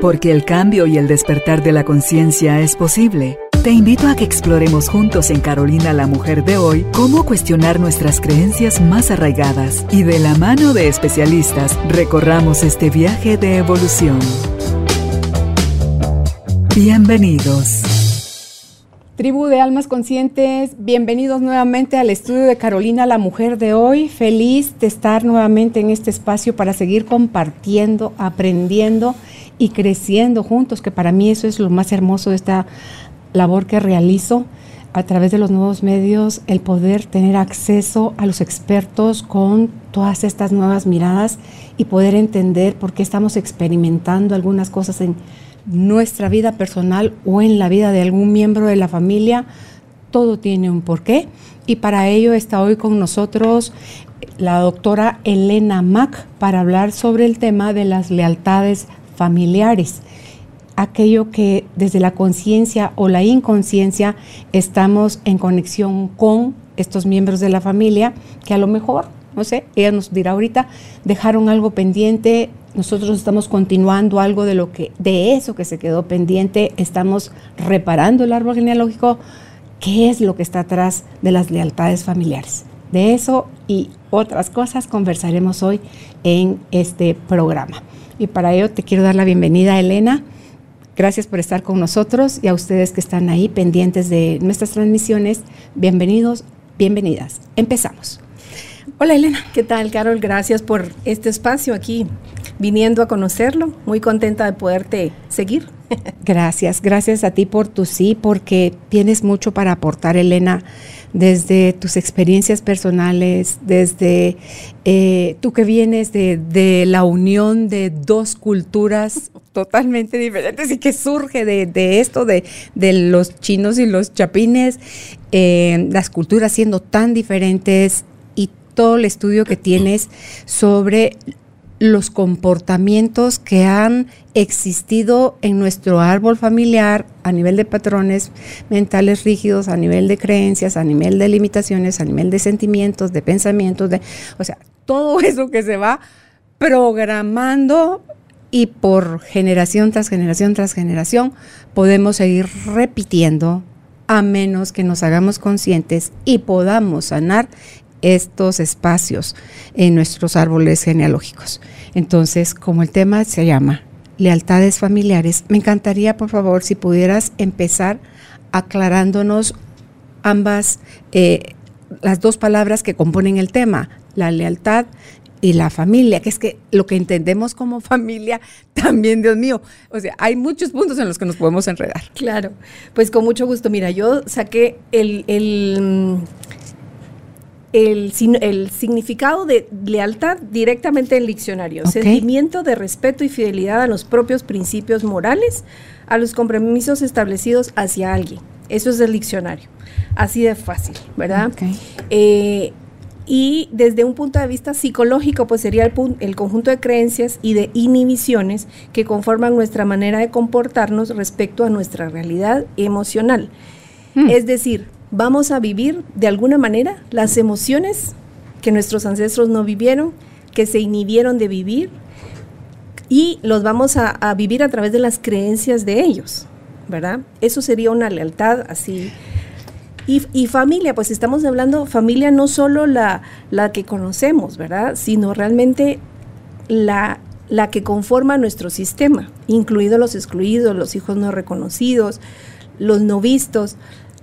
Porque el cambio y el despertar de la conciencia es posible. Te invito a que exploremos juntos en Carolina la Mujer de hoy cómo cuestionar nuestras creencias más arraigadas y de la mano de especialistas recorramos este viaje de evolución. Bienvenidos. Tribu de Almas Conscientes, bienvenidos nuevamente al estudio de Carolina la Mujer de hoy. Feliz de estar nuevamente en este espacio para seguir compartiendo, aprendiendo y creciendo juntos, que para mí eso es lo más hermoso de esta labor que realizo a través de los nuevos medios, el poder tener acceso a los expertos con todas estas nuevas miradas y poder entender por qué estamos experimentando algunas cosas en nuestra vida personal o en la vida de algún miembro de la familia. Todo tiene un porqué y para ello está hoy con nosotros la doctora Elena Mack para hablar sobre el tema de las lealtades familiares aquello que desde la conciencia o la inconsciencia estamos en conexión con estos miembros de la familia que a lo mejor, no sé, ella nos dirá ahorita, dejaron algo pendiente, nosotros estamos continuando algo de lo que de eso que se quedó pendiente, estamos reparando el árbol genealógico, ¿qué es lo que está atrás de las lealtades familiares? De eso y otras cosas conversaremos hoy en este programa. Y para ello te quiero dar la bienvenida, Elena. Gracias por estar con nosotros y a ustedes que están ahí pendientes de nuestras transmisiones. Bienvenidos, bienvenidas. Empezamos. Hola Elena, ¿qué tal Carol? Gracias por este espacio aquí, viniendo a conocerlo. Muy contenta de poderte seguir. Gracias, gracias a ti por tu sí, porque tienes mucho para aportar, Elena desde tus experiencias personales, desde eh, tú que vienes de, la unión de dos culturas totalmente diferentes y que surge de, esto, de, los chinos y los chapines, eh, las culturas siendo tan diferentes y todo el estudio que tienes sobre los comportamientos que han existido en nuestro árbol familiar a nivel de patrones mentales rígidos, a nivel de creencias, a nivel de limitaciones, a nivel de sentimientos, de pensamientos, de, o sea, todo eso que se va programando y por generación tras generación tras generación podemos seguir repitiendo a menos que nos hagamos conscientes y podamos sanar estos espacios en nuestros árboles genealógicos. Entonces, como el tema se llama lealtades familiares, me encantaría, por favor, si pudieras empezar aclarándonos ambas, eh, las dos palabras que componen el tema, la lealtad y la familia, que es que lo que entendemos como familia, también, Dios mío, o sea, hay muchos puntos en los que nos podemos enredar. Claro, pues con mucho gusto. Mira, yo saqué el, el el, el, significado de lealtad directamente en el diccionario. Sentimiento de respeto y fidelidad a los propios principios morales, a los compromisos establecidos hacia alguien. Eso es el diccionario. Así de fácil, ¿verdad? Eh, y desde un punto de vista psicológico, pues sería el, el, conjunto de creencias y de inhibiciones que conforman nuestra manera de comportarnos respecto a nuestra realidad emocional. Hmm. Es decir, vamos a vivir de alguna manera las emociones que nuestros ancestros no vivieron, que se inhibieron de vivir, y los vamos a, vivir a través de las creencias de ellos, ¿verdad? Eso sería una lealtad así. Y, familia, pues estamos hablando familia no solo la, la que conocemos, ¿verdad? Sino realmente la, la que conforma nuestro sistema, incluidos los excluidos, los hijos no reconocidos, los no vistos,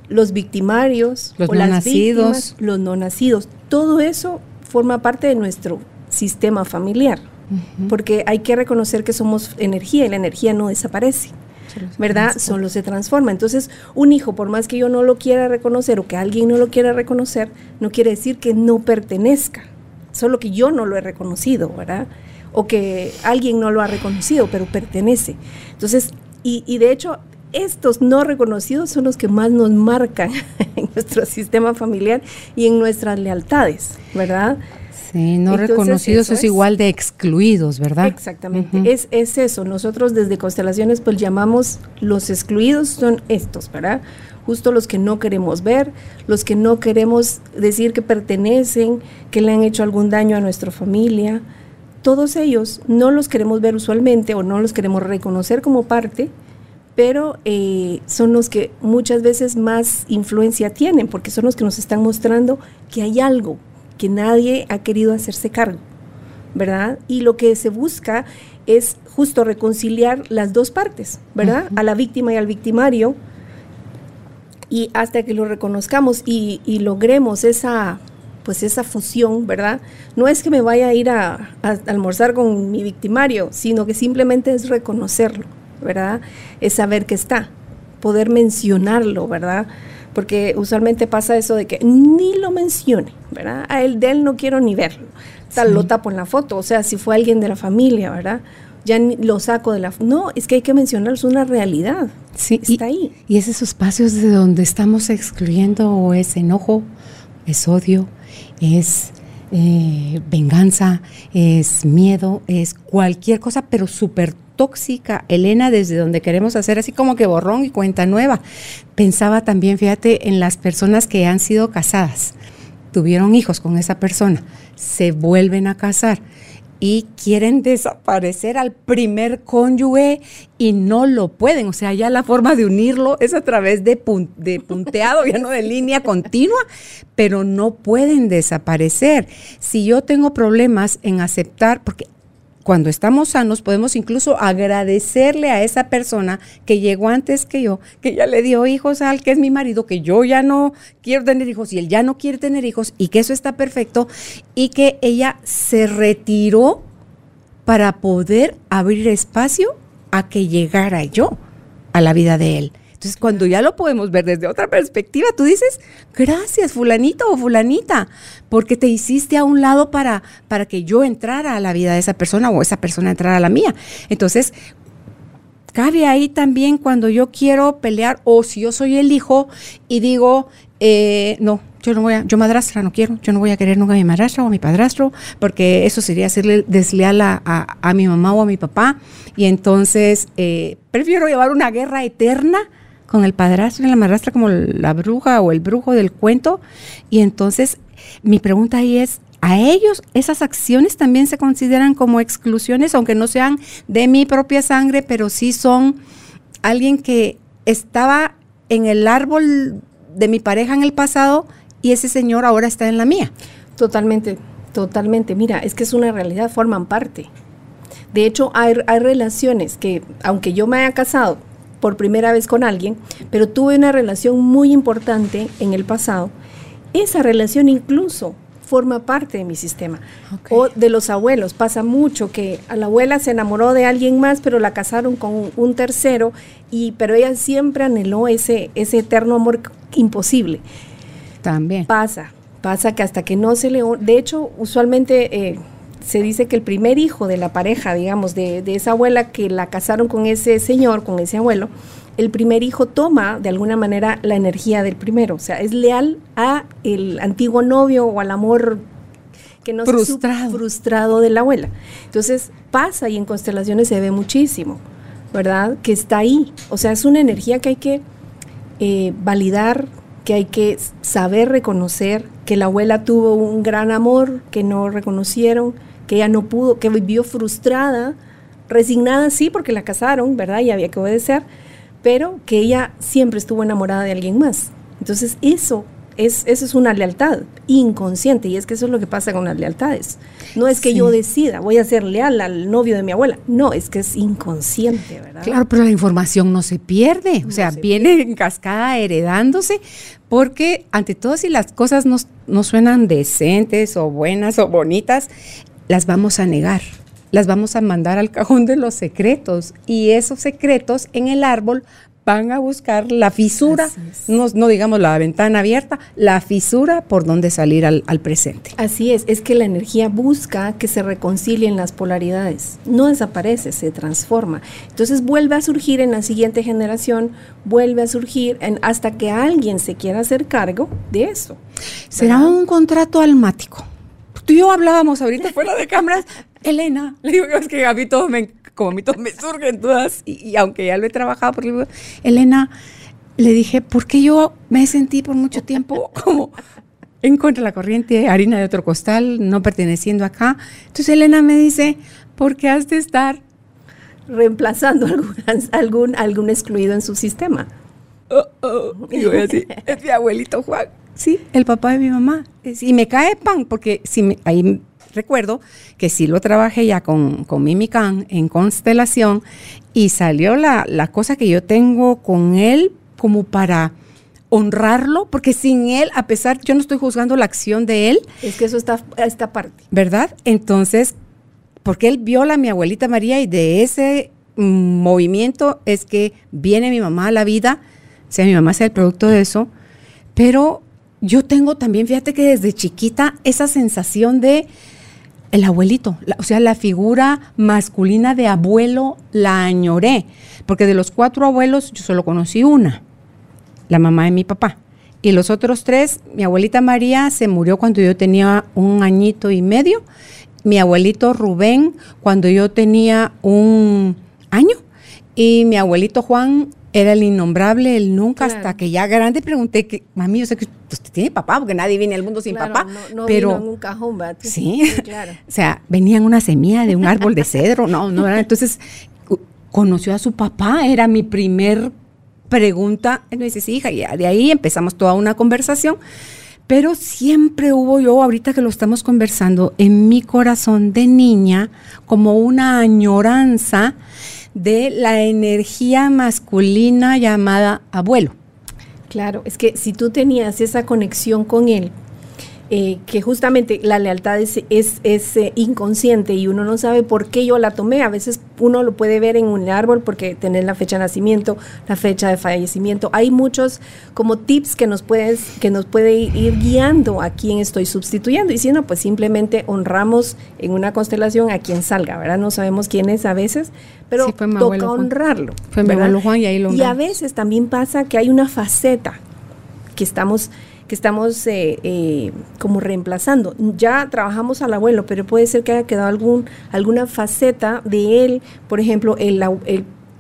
los victimarios, los no nacidos, los no nacidos. Todo eso forma parte de nuestro sistema familiar, porque hay que reconocer que somos energía y la energía no desaparece. ¿Verdad? Solo se transforma. Entonces, un hijo, por más que yo no lo quiera reconocer o que alguien no lo quiera reconocer, no quiere decir que no pertenezca, solo que yo no lo he reconocido, ¿verdad? O que alguien no lo ha reconocido, pero pertenece. Entonces, y, y de hecho, estos no reconocidos son los que más nos marcan en nuestro sistema familiar y en nuestras lealtades, ¿verdad? Sí, no reconocidos es, igual de excluidos, ¿verdad? Exactamente, es, es eso. Nosotros desde Constelaciones pues llamamos los excluidos son estos, ¿verdad? Justo los que no queremos ver, los que no queremos decir que pertenecen, que le han hecho algún daño a nuestra familia, todos ellos no los queremos ver usualmente o no los queremos reconocer como parte, pero eh, son los que muchas veces más influencia tienen, porque son los que nos están mostrando que hay algo que nadie ha querido hacerse cargo, ¿verdad? Y lo que se busca es justo reconciliar las dos partes, ¿verdad? A la víctima y al victimario. Y hasta que lo reconozcamos y, logremos esa, pues esa fusión, ¿verdad? No es que me vaya a ir a, almorzar con mi victimario, sino que simplemente es reconocerlo, ¿verdad? Es saber que está, poder mencionarlo, ¿verdad? Porque usualmente pasa eso de que ni lo mencione, ¿verdad? A él de él no quiero ni verlo tal, lo tapo en la foto, o sea, si fue alguien de la familia, ¿verdad? Ya lo saco de la... No, es que hay que mencionar, es una realidad. Sí, está ahí. Y es esos espacios de donde estamos excluyendo o es enojo, es odio, es eh, venganza, es miedo, es cualquier cosa, pero súper tóxica, Elena, desde donde queremos hacer así como que borrón y cuenta nueva. Pensaba también, fíjate, en las personas que han sido casadas, tuvieron hijos con esa persona se vuelven a casar y quieren desaparecer al primer cónyuge y no lo pueden. O sea, ya la forma de unirlo es a través de, punteado, ya no de línea continua, pero no pueden desaparecer. Si yo tengo problemas en aceptar, porque cuando estamos sanos podemos incluso agradecerle a esa persona que llegó antes que yo, que ya le dio hijos al que es mi marido, que yo ya no quiero tener hijos y él ya no quiere tener hijos y que eso está perfecto y que ella se retiró para poder abrir espacio a que llegara yo a la vida de él. Entonces, cuando ya lo podemos ver desde otra perspectiva, tú dices, gracias, fulanito o fulanita, porque te hiciste a un lado para, para que yo entrara a la vida de esa persona o esa persona entrara a la mía. Entonces, cabe ahí también cuando yo quiero pelear o si yo soy el hijo y digo, eh, no, yo no voy a, yo madrastra no quiero, yo no voy a querer nunca a mi madrastra o a mi padrastro, porque eso sería hacerle desleal a, mi mamá o a mi papá. Y entonces eh, prefiero llevar una guerra eterna con el padrastro y la madrastra como la bruja o el brujo del cuento. Y entonces mi pregunta ahí es, ¿a ellos esas acciones también se consideran como exclusiones, aunque no sean de mi propia sangre, pero sí son alguien que estaba en el árbol de mi pareja en el pasado y ese señor ahora está en la mía? Totalmente, totalmente. Mira, es que es una realidad, forman parte. De hecho, hay, hay relaciones que, aunque yo me haya casado por primera vez con alguien, pero tuve una relación muy importante en el pasado. Esa relación incluso forma parte de mi sistema. O de los abuelos. Pasa mucho que a la abuela se enamoró de alguien más, pero la casaron con un tercero, y, pero ella siempre anheló ese, ese eterno amor imposible. También. Pasa, pasa que hasta que no se le... De hecho, usualmente... Eh, se dice que el primer hijo de la pareja, digamos, de, esa abuela que la casaron con ese señor, con ese abuelo, el primer hijo toma de alguna manera la energía del primero, o sea, es leal a el antiguo novio o al amor que no frustrado. frustrado de la abuela. Entonces pasa y en constelaciones se ve muchísimo, ¿verdad? Que está ahí, o sea, es una energía que hay que eh, validar, que hay que saber reconocer, que la abuela tuvo un gran amor que no reconocieron, que ella no pudo, que vivió frustrada, resignada sí porque la casaron, ¿verdad? Y había que obedecer, pero que ella siempre estuvo enamorada de alguien más. Entonces eso es, eso es una lealtad inconsciente y es que eso es lo que pasa con las lealtades. No es que yo decida, voy a ser leal al novio de mi abuela, no, es que es inconsciente, ¿verdad? Claro, pero la información no se pierde, o sea, viene en cascada heredándose, porque ante todo si las cosas no, no suenan decentes o buenas o bonitas, las vamos a negar, las vamos a mandar al cajón de los secretos y esos secretos en el árbol van a buscar la fisura, no, no, digamos la ventana abierta, la fisura por donde salir al, al, presente. Así es, es que la energía busca que se reconcilien las polaridades, no desaparece, se transforma. Entonces vuelve a surgir en la siguiente generación, vuelve a surgir en, hasta que alguien se quiera hacer cargo de eso. Será un contrato almático tú y yo hablábamos ahorita fuera de cámaras, Elena, le digo, es que a mí todo me, como a mí todo me surgen todas, y, aunque ya lo he trabajado, porque Elena, le dije, ¿por qué yo me sentí por mucho tiempo como en contra de la corriente, harina de otro costal, no perteneciendo acá. Entonces Elena me dice, ¿por qué has de estar reemplazando algún, algún, algún excluido en su sistema? Oh, oh. Y voy así, es mi abuelito Juan. Sí, el papá de mi mamá. Y me cae pan, porque si ahí recuerdo que sí lo trabajé ya con, con Mimican en constelación y salió la, la cosa que yo tengo con él como para honrarlo, porque sin él, a pesar, yo no estoy juzgando la acción de él. Es que eso está esta parte. ¿Verdad? Entonces, porque él viola a mi abuelita María y de ese movimiento es que viene mi mamá a la vida, sea, mi mamá sea el producto de eso, pero yo tengo también, fíjate que desde chiquita, esa sensación de el abuelito, o sea, la figura masculina de abuelo la añoré, porque de los cuatro abuelos yo solo conocí una la mamá de mi papá. Y los otros tres, mi abuelita María se murió cuando yo tenía un añito y medio, mi abuelito Rubén cuando yo tenía un año y mi abuelito Juan era el innombrable, el nunca, hasta que ya grande pregunté que, mami, yo sé que usted tiene papá, porque nadie viene al mundo sin papá. No, pero en un cajón, Sí, claro. o sea, venía en una semilla de un árbol de cedro, no, no, entonces conoció a su papá, era mi primer pregunta, me dice, sí, hija, y de ahí empezamos toda una conversación. Pero siempre hubo yo, ahorita que lo estamos conversando, en mi corazón de niña, como una añoranza de la energía masculina llamada abuelo. Claro, es que si tú tenías esa conexión con él, eh, que justamente la lealtad es, es, eh, inconsciente y uno no sabe por qué yo la tomé. A veces uno lo puede ver en un árbol porque tener la fecha de nacimiento, la fecha de fallecimiento. Hay muchos como tips que nos, puedes, que nos puede ir guiando a quién estoy sustituyendo. Y si no, pues simplemente honramos en una constelación a quien salga, ¿verdad? No sabemos quién es a veces, pero toca honrarlo. Fue mi abuelo Juan y ahí lo Y a veces también pasa que hay una faceta que estamos que estamos eh, eh, como reemplazando. Ya trabajamos al abuelo, pero puede ser que haya quedado algún, alguna faceta de él, por ejemplo, el,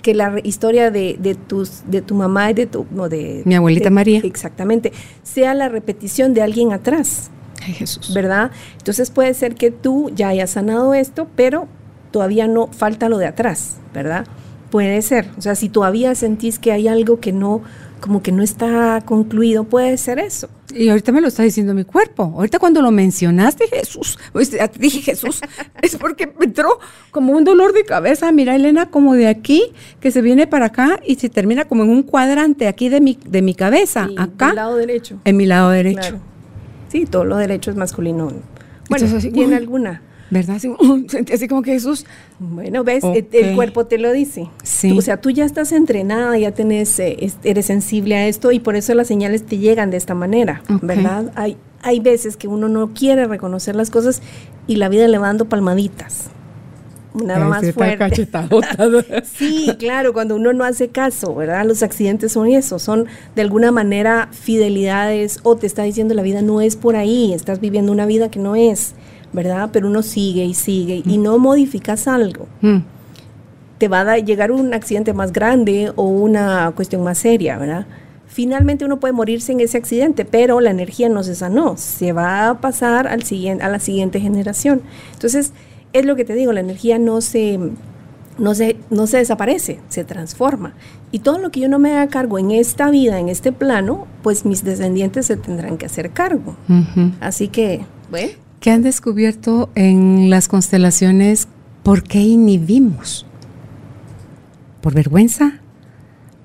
que la historia de, tus, de tu mamá y de tu... No, de, Mi abuelita María. Exactamente. Sea la repetición de alguien atrás. Ay, Jesús. ¿Verdad? Entonces puede ser que tú ya hayas sanado esto, pero todavía no falta lo de atrás, ¿verdad? Puede ser. O sea, si todavía sentís que hay algo que no como que no está concluido, puede ser eso. Y ahorita me lo está diciendo mi cuerpo. Ahorita cuando lo mencionaste, Jesús, pues, dije Jesús, es porque me entró como un dolor de cabeza. Mira, Elena, como de aquí, que se viene para acá y se termina como en un cuadrante aquí de mi, de mi cabeza. acá. En mi lado derecho. En mi lado derecho. Sí, todo lo derecho es masculino. Bueno, ¿tiene alguna? ¿Verdad? sentí así como que Jesús. Bueno, ves, el, cuerpo te lo dice. Sí. o sea, tú ya estás entrenada, ya tenés, eh, eres sensible a esto y por eso las señales te llegan de esta manera, ¿verdad? Hay, hay veces que uno no quiere reconocer las cosas y la vida le va dando palmaditas. Nada más fuerte. sí, claro, cuando uno no hace caso, ¿verdad? Los accidentes son eso, son de alguna manera fidelidades o te está diciendo la vida no es por ahí, estás viviendo una vida que no es. ¿Verdad? Pero uno sigue y sigue y mm. no modificas algo. Mm. Te va a llegar un accidente más grande o una cuestión más seria, ¿verdad? Finalmente uno puede morirse en ese accidente, pero la energía no se sanó, se va a pasar al siguiente, a la siguiente generación. Entonces, es lo que te digo, la energía no se, no se, no se desaparece, se transforma. Y todo lo que yo no me haga cargo en esta vida, en este plano, pues mis descendientes se tendrán que hacer cargo. Así que, bueno. ¿Qué han descubierto en las constelaciones? ¿Por qué inhibimos? ¿Por vergüenza?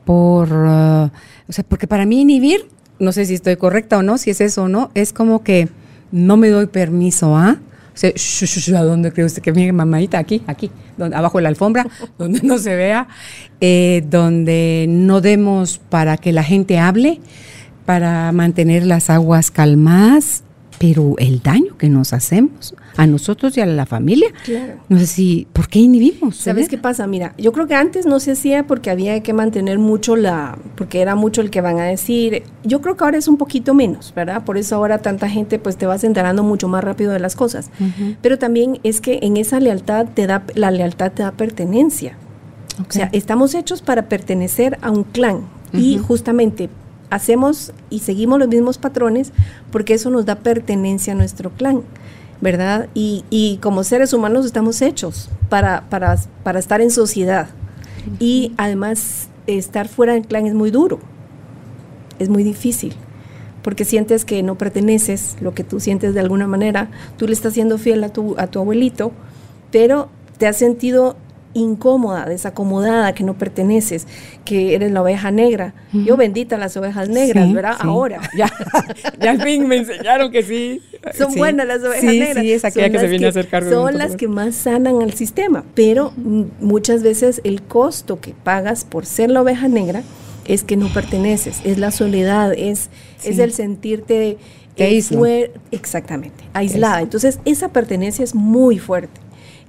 ¿Por.? Uh, o sea, porque para mí inhibir, no sé si estoy correcta o no, si es eso o no, es como que no me doy permiso a. O sea, ¿a dónde cree usted que mi mamadita? Aquí, aquí, donde, abajo de la alfombra, donde no se vea, eh, donde no demos para que la gente hable, para mantener las aguas calmadas, pero el daño que nos hacemos a nosotros y a la familia, no sé si, ¿por qué inhibimos? ¿Sabes qué pasa? Mira, yo creo que antes no se hacía porque había que mantener mucho la, porque era mucho el que van a decir, yo creo que ahora es un poquito menos, ¿verdad? Por eso ahora tanta gente pues te vas enterando mucho más rápido de las cosas, pero también es que en esa lealtad te da, la lealtad te da pertenencia. O sea, estamos hechos para pertenecer a un clan y justamente hacemos y seguimos los mismos patrones porque eso nos da pertenencia a nuestro clan. ¿verdad? Y, como seres humanos estamos hechos para, para, para estar en sociedad. Y además estar fuera del clan es muy duro, es muy difícil, porque sientes que no perteneces, lo que tú sientes de alguna manera, tú le estás siendo fiel a tu, a tu abuelito, pero te has sentido incómoda, desacomodada, que no perteneces, que eres la oveja negra. Yo bendita las ovejas negras, ¿verdad? Ahora. Ya, ya al fin me enseñaron que sí. Son buenas las ovejas negras. Sí, es aquella que se viene a hacer cargo. Son las que más sanan al sistema, pero muchas veces el costo que pagas por ser la oveja negra es que no perteneces, es la soledad, es, es el sentirte... Eh, exactamente, aislada. Entonces, esa pertenencia es muy fuerte.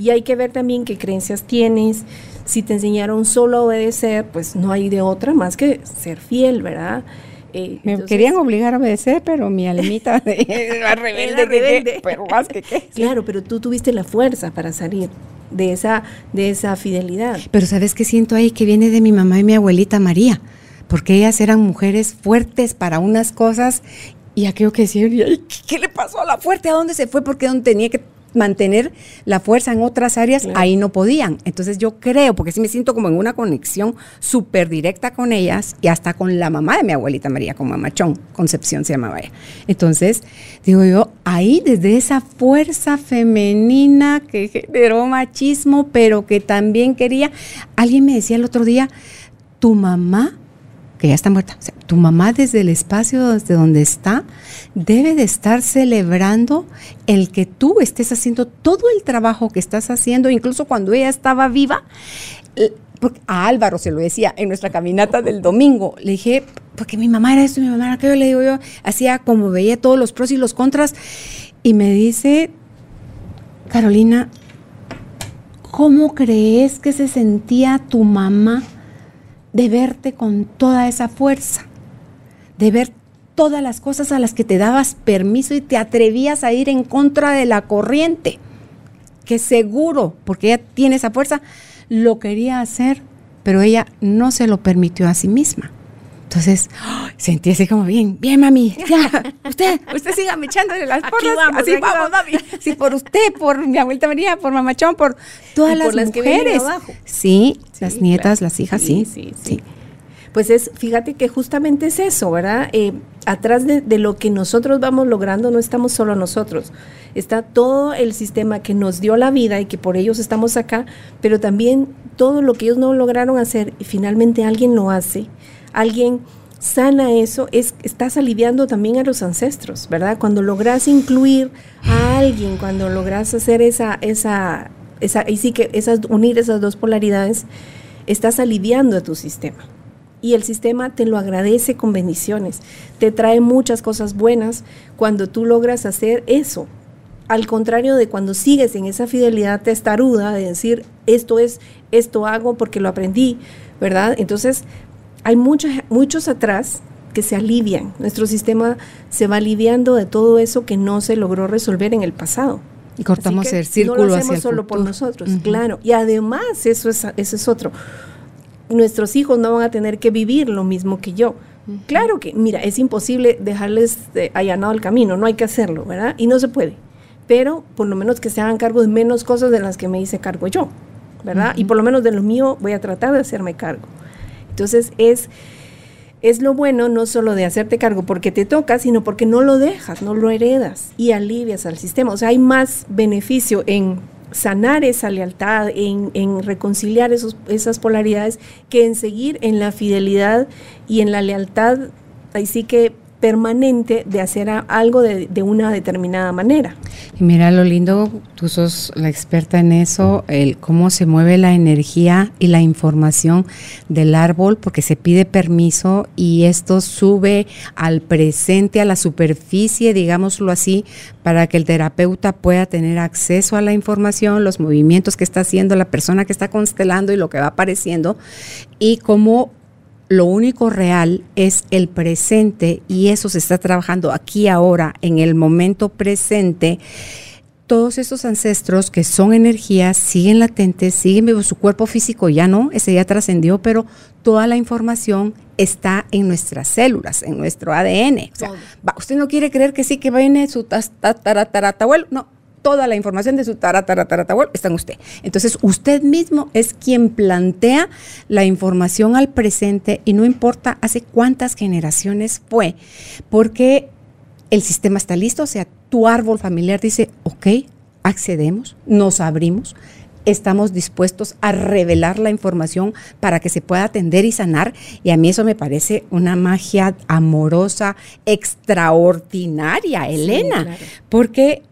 Y hay que ver también qué creencias tienes. Si te enseñaron solo a obedecer, pues no hay de otra más que ser fiel, ¿verdad? Eh, me querían obligar a obedecer, pero mi almita era rebelde, rebelde. pero más que qué. Claro, pero tú tuviste la fuerza para salir de esa, de esa fidelidad. Pero ¿sabes qué siento ahí? Que viene de mi mamá y mi abuelita María, porque ellas eran mujeres fuertes para unas cosas y aquello que decían, ¿qué le pasó a la fuerte? ¿A dónde se fue? Porque dónde tenía que mantener la fuerza en otras áreas, ahí no podían. Entonces yo creo, porque sí me siento como en una conexión súper directa con ellas y hasta con la mamá de mi abuelita María, con Mamachón, Concepción se llamaba ella. Entonces, digo yo, ahí desde esa fuerza femenina que generó machismo, pero que también quería, alguien me decía el otro día, tu mamá que ya está muerta. tu mamá desde el espacio desde donde está debe de estar celebrando el que tú estés haciendo todo el trabajo que estás haciendo, incluso cuando ella estaba viva. a Álvaro se lo decía en nuestra caminata del domingo. Le dije, porque mi mamá era esto, mi mamá era aquello, le digo yo, hacía como veía todos los pros y los contras. Y me dice, Carolina, ¿cómo crees que se sentía tu mamá de verte con toda esa fuerza, de ver todas las cosas a las que te dabas permiso y te atrevías a ir en contra de la corriente, que seguro, porque ella tiene esa fuerza, lo quería hacer, pero ella no se lo permitió a sí misma. Entonces, sentí así como bien, bien mami, ya, usted, usted siga echándole las porras, así vamos, mami. Sí, por usted, por mi abuelita María, por mamachón, por todas las, mujeres. Sí, las nietas, las hijas, sí, sí, sí. Pues es, fíjate que justamente es eso, ¿verdad? Eh, atrás de, de, lo que nosotros vamos logrando no estamos solo nosotros, está todo el sistema que nos dio la vida y que por ellos estamos acá, pero también todo lo que ellos no lograron hacer y finalmente alguien lo hace alguien sana eso, es, estás aliviando también a los ancestros, ¿verdad? Cuando logras incluir a alguien, cuando logras hacer esa, esa, esa, y sí que esas, unir esas dos polaridades, estás aliviando a tu sistema. Y el sistema te lo agradece con bendiciones, te trae muchas cosas buenas cuando tú logras hacer eso. Al contrario de cuando sigues en esa fidelidad testaruda de decir, esto es, esto hago porque lo aprendí, ¿verdad? Entonces, hay muchos, muchos atrás que se alivian. Nuestro sistema se va aliviando de todo eso que no se logró resolver en el pasado. Y cortamos el círculo. No lo hacemos solo por nosotros, claro. Y además, eso es, eso es otro. Nuestros hijos no van a tener que vivir lo mismo que yo. Claro que, mira, es imposible dejarles eh, allanado el camino, no hay que hacerlo, ¿verdad? Y no se puede. Pero por lo menos que se hagan cargo de menos cosas de las que me hice cargo yo, ¿verdad? Y por lo menos de lo mío voy a tratar de hacerme cargo. Entonces es, es lo bueno no solo de hacerte cargo porque te toca, sino porque no lo dejas, no lo heredas y alivias al sistema. O sea, hay más beneficio en sanar esa lealtad, en, reconciliar esos, esas polaridades, que en seguir en la fidelidad y en la lealtad, ahí sí que permanente de hacer algo de, una determinada manera. Y mira lo lindo, tú sos la experta en eso, el cómo se mueve la energía y la información del árbol, porque se pide permiso y esto sube al presente, a la superficie, digámoslo así, para que el terapeuta pueda tener acceso a la información, los movimientos que está haciendo la persona que está constelando y lo que va apareciendo, y cómo lo único real es el presente y eso se está trabajando aquí ahora, en el momento presente todos esos ancestros que son energías siguen latentes, siguen vivos, su cuerpo físico ya no, ese ya trascendió, pero toda la información está en nuestras células, en nuestro ADN. O sea, usted no quiere creer que sí, que viene su tatarataratabuelo. No, toda la información de su tatarataratabuelo está en usted. Entonces, usted mismo es quien plantea la información al presente y no importa hace cuántas generaciones fue, porque el sistema está listo, o sea, tu árbol familiar dice, ok, accedemos, nos abrimos, estamos dispuestos a revelar la información para que se pueda atender y sanar. Y a mí eso me parece una magia amorosa, extraordinaria, Elena, porque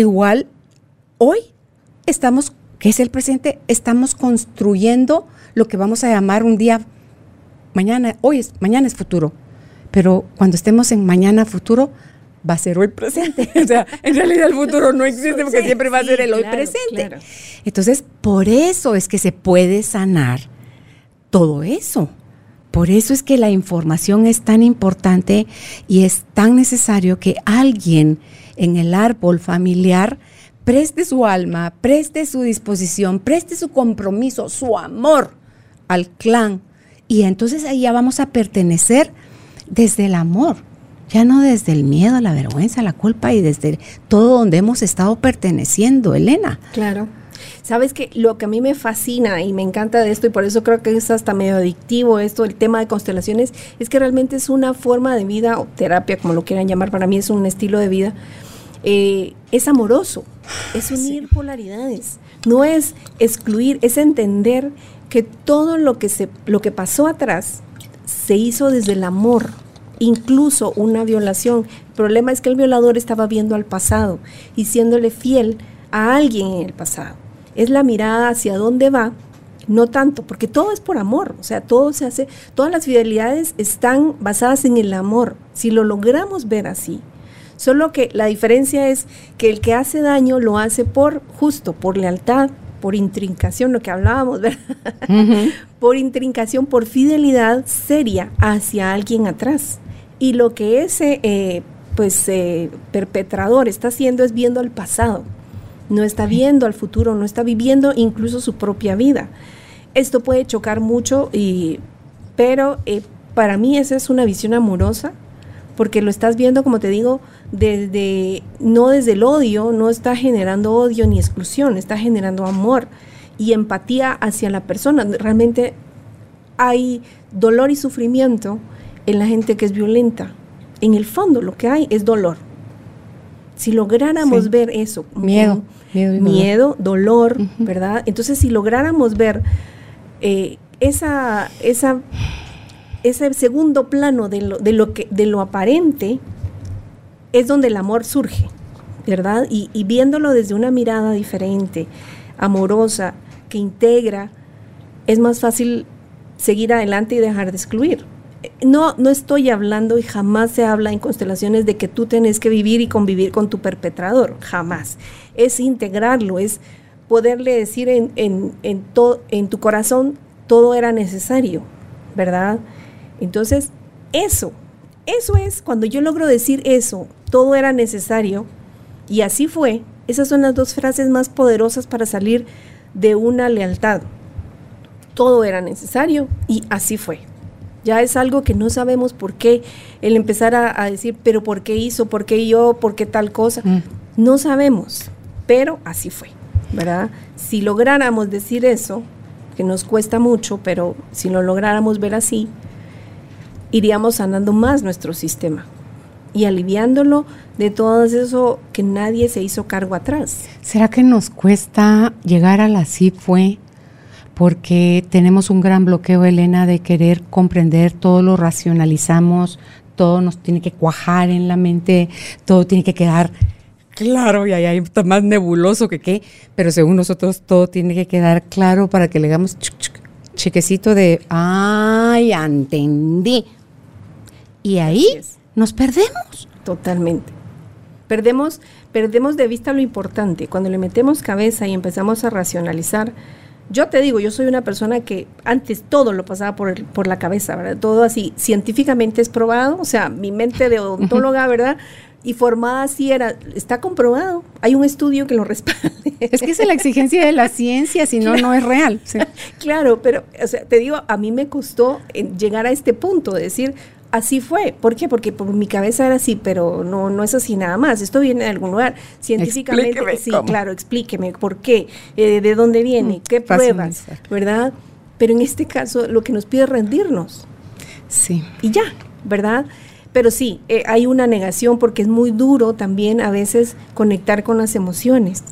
igual hoy estamos, que es el presente, estamos construyendo lo que vamos a llamar un día, mañana, hoy es, mañana es futuro. Pero cuando estemos en mañana futuro, va a ser hoy presente. o sea, en realidad el futuro no existe porque siempre va a ser el hoy presente. Entonces, por eso es que se puede sanar todo eso. Por eso es que la información es tan importante y es tan necesario que alguien en el árbol familiar preste su alma, preste su disposición, preste su compromiso, su amor al clan. Y entonces ahí ya vamos a pertenecer desde el amor ya no desde el miedo, la vergüenza, la culpa y desde todo donde hemos estado perteneciendo, Elena. Claro. Sabes que lo que a mí me fascina y me encanta de esto y por eso creo que es hasta medio adictivo esto, el tema de constelaciones, es que realmente es una forma de vida o terapia, como lo quieran llamar, para mí es un estilo de vida. Eh, es amoroso, es unir polaridades, no es excluir, es entender que todo lo que, se, lo que pasó atrás se hizo desde el amor, incluso una violación. El problema es que el violador estaba viendo al pasado y siéndole fiel a alguien en el pasado. Es la mirada hacia dónde va, no tanto, porque todo es por amor, o sea, todo se hace, todas las fidelidades están basadas en el amor, si lo logramos ver así. Solo que la diferencia es que el que hace daño lo hace por justo, por lealtad, por intrincación, lo que hablábamos, ¿verdad? por intrincación, por fidelidad seria hacia alguien atrás. Y lo que ese eh, pues, eh, perpetrador está haciendo es viendo al pasado, no está viendo al futuro, no está viviendo incluso su propia vida. Esto puede chocar mucho, y, pero eh, para mí esa es una visión amorosa, porque lo estás viendo, como te digo, desde, no desde el odio, no está generando odio ni exclusión, está generando amor y empatía hacia la persona. Realmente hay dolor y sufrimiento en la gente que es violenta. En el fondo lo que hay es dolor. Si lográramos ver eso, miedo, miedo, dolor, ¿verdad? Entonces, si lográramos ver eh, esa, esa, ese segundo plano de lo, de lo, que, de lo aparente, es donde el amor surge, ¿verdad? Y, y viéndolo desde una mirada diferente, amorosa, que integra, es más fácil seguir adelante y dejar de excluir no, no estoy hablando y jamás se habla en constelaciones de que tú tenés que vivir y convivir con tu perpetrador, jamás. Es integrarlo, es poderle decir en, en, en, en tu corazón todo era necesario, ¿verdad? Entonces, eso, eso es, cuando yo logro decir eso, todo era necesario, y así fue, esas son las dos frases más poderosas para salir de una lealtad. Todo era necesario y así fue. Ya es algo que no sabemos por qué. El empezar a, decir, pero ¿por qué hizo? ¿Por qué yo? ¿Por qué tal cosa? Mm. No sabemos, pero así fue, ¿verdad? Si lográramos decir eso, que nos cuesta mucho, pero si lo lográramos ver así, iríamos sanando más nuestro sistema y aliviándolo de todo eso que nadie se hizo cargo atrás. ¿Será que nos cuesta llegar a la sí fue porque tenemos un gran bloqueo, Elena, de querer comprender, todo lo racionalizamos, todo nos tiene que cuajar en la mente, todo tiene que quedar claro y ahí está más nebuloso que qué, pero según nosotros todo tiene que quedar claro para que le damos chequecito de, ay, entendí. Y ahí nos perdemos. Totalmente. Perdemos, perdemos de vista lo importante. Cuando le metemos cabeza y empezamos a racionalizar, yo te digo, yo soy una persona que antes todo lo pasaba por, por la cabeza, ¿verdad? Todo así, científicamente es probado, o sea, mi mente de odontóloga, ¿verdad? y formada así era, está comprobado, hay un estudio que lo respalda. Es que es la exigencia de la ciencia, si no, no es real. Claro, pero o sea, te digo, a mí me costó llegar a este punto de decir, así fue. ¿Por qué? Porque por mi cabeza era así, pero no, no es así nada más. Esto viene de algún lugar. Científicamente, sí, claro, explíqueme por qué, eh, de dónde viene, mm, qué pruebas, ¿verdad? Pero en este caso lo que nos pide es rendirnos. Sí. Y ya, ¿verdad? Pero sí, eh, hay una negación porque es muy duro también a veces conectar con las emociones.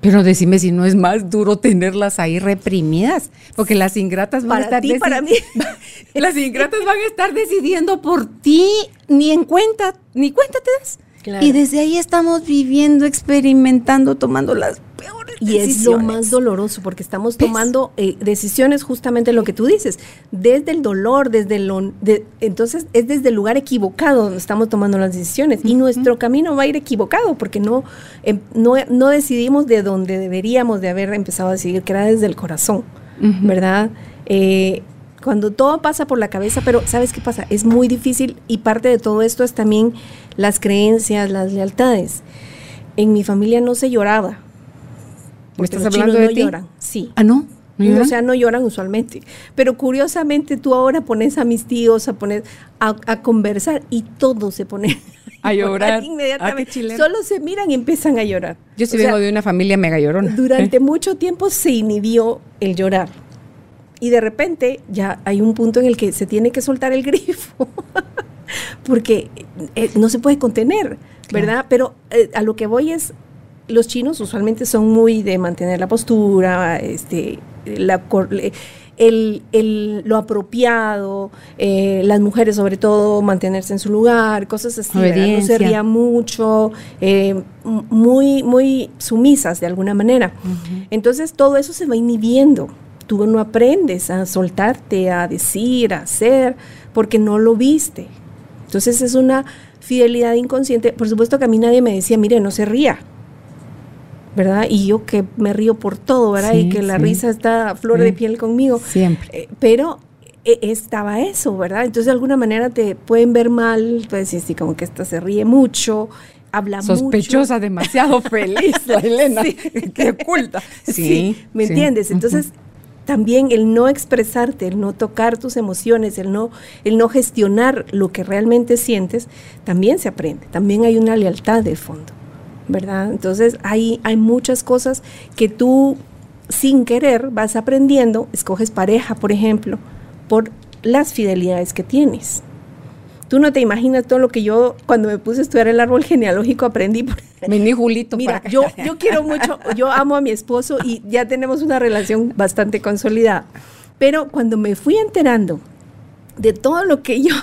Pero decime si no es más duro tenerlas ahí reprimidas, porque las ingratas van a estar ti, para mí. las ingratas van a estar decidiendo por ti, ni en cuenta, ni cuenta te das. Y desde ahí estamos viviendo, experimentando, tomando las peores y es lo más doloroso porque estamos tomando eh, decisiones justamente lo que tú dices, desde el dolor, desde lo... entonces es desde el lugar equivocado donde estamos tomando las decisiones y nuestro camino va a ir equivocado porque no, em, no, no, decidimos de donde deberíamos de haber empezado a decidir, que era desde el corazón, ¿verdad? Eh, cuando todo pasa por la cabeza, pero ¿sabes qué pasa? Es muy difícil y parte de todo esto es también las creencias, las lealtades. En mi familia no se lloraba. ¿Me estás hablando de no lloran, sí. ¿Ah, no? o sea, no lloran usualmente. Pero curiosamente tú ahora pones a mis tíos a poner a, conversar y todos se ponen a llorar. Inmediatamente. Solo se miran y empiezan a llorar. Yo sí vengo de una familia mega llorona. Durante mucho tiempo se inhibió el llorar. Y de repente ya hay un punto en el que se tiene que soltar el grifo, porque eh, no se puede contener, ¿verdad? Pero eh, a lo que voy es, los chinos usualmente son muy de mantener la postura, este, la, el, el, lo apropiado, eh, las mujeres sobre todo mantenerse en su lugar, cosas así, no se ría mucho, muy, muy sumisas de alguna manera. Entonces todo eso se va inhibiendo tú no aprendes a soltarte, a decir, a hacer, porque no lo viste. Entonces es una fidelidad inconsciente. Por supuesto que a mí nadie me decía, mire, no se ría. ¿Verdad? Y yo que me río por todo, ¿verdad? y que la risa está a flor de piel conmigo. Siempre. Eh, pero eh, estaba eso, ¿verdad? Entonces de alguna manera te pueden ver mal, pues sí, como que esta se ríe mucho, habla Sospechosa, demasiado feliz, la Elena, que oculta. Sí, ¿me entiendes? Entonces, también el no expresarte, el no tocar tus emociones, el no, el no gestionar lo que realmente sientes, también se aprende, también hay una lealtad de fondo, ¿verdad? Entonces hay, hay muchas cosas que tú sin querer vas aprendiendo, escoges pareja, por ejemplo, por las fidelidades que tienes. Tú no te imaginas todo lo que yo, cuando me puse a estudiar el árbol genealógico, aprendí. Vení, Julito. Mira, yo, yo quiero mucho, yo amo a mi esposo y ya tenemos una relación bastante consolidada. Pero cuando me fui enterando de todo lo que yo...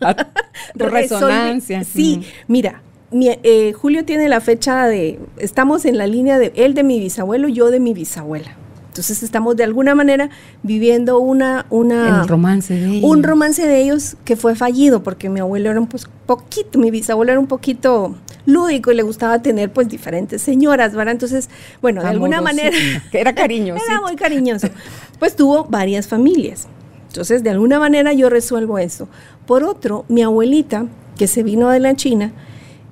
resonancia. Sí, mira, eh, Julio tiene la fecha de, estamos en la línea de él de mi bisabuelo, yo de mi bisabuela. Entonces estamos de alguna manera viviendo una... una romance de ellos. Un romance de ellos que fue fallido porque mi abuelo era un pues, poquito, mi bisabuelo era un poquito lúdico y le gustaba tener pues diferentes señoras, ¿verdad? Entonces, bueno, de alguna manera... Que era cariñoso. era muy cariñoso. Pues tuvo varias familias. Entonces, de alguna manera yo resuelvo eso. Por otro, mi abuelita, que se vino de la China,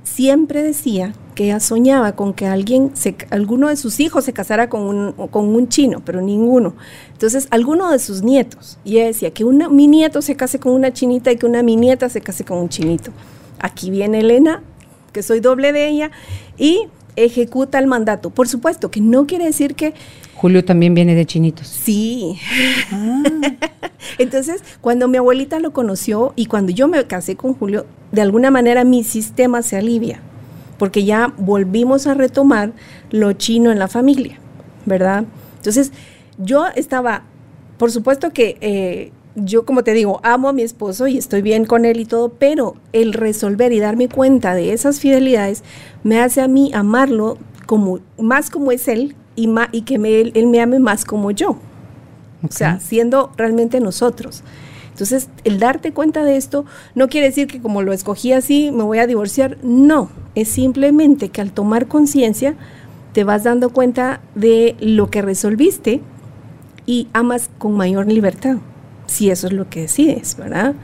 siempre decía que ella soñaba con que alguien, alguno de sus hijos se casara con un, con un chino, pero ninguno. Entonces, alguno de sus nietos. Y ella decía que una, mi nieto se case con una chinita y que una mi nieta se case con un chinito. Aquí viene Elena, que soy doble de ella, y ejecuta el mandato. Por supuesto que no quiere decir que... Julio también viene de chinitos. Sí. Ah. Entonces, cuando mi abuelita lo conoció y cuando yo me casé con Julio, de alguna manera mi sistema se alivia porque ya volvimos a retomar lo chino en la familia, ¿verdad? Entonces, yo estaba, por supuesto que eh, yo, como te digo, amo a mi esposo y estoy bien con él y todo, pero el resolver y darme cuenta de esas fidelidades me hace a mí amarlo como, más como es él y, y que él, me ame más como yo. O sea, siendo realmente nosotros. Entonces, el darte cuenta de esto no quiere decir que como lo escogí así, me voy a divorciar. No, es simplemente que al tomar conciencia te vas dando cuenta de lo que resolviste y amas con mayor libertad, si eso es lo que decides, ¿verdad?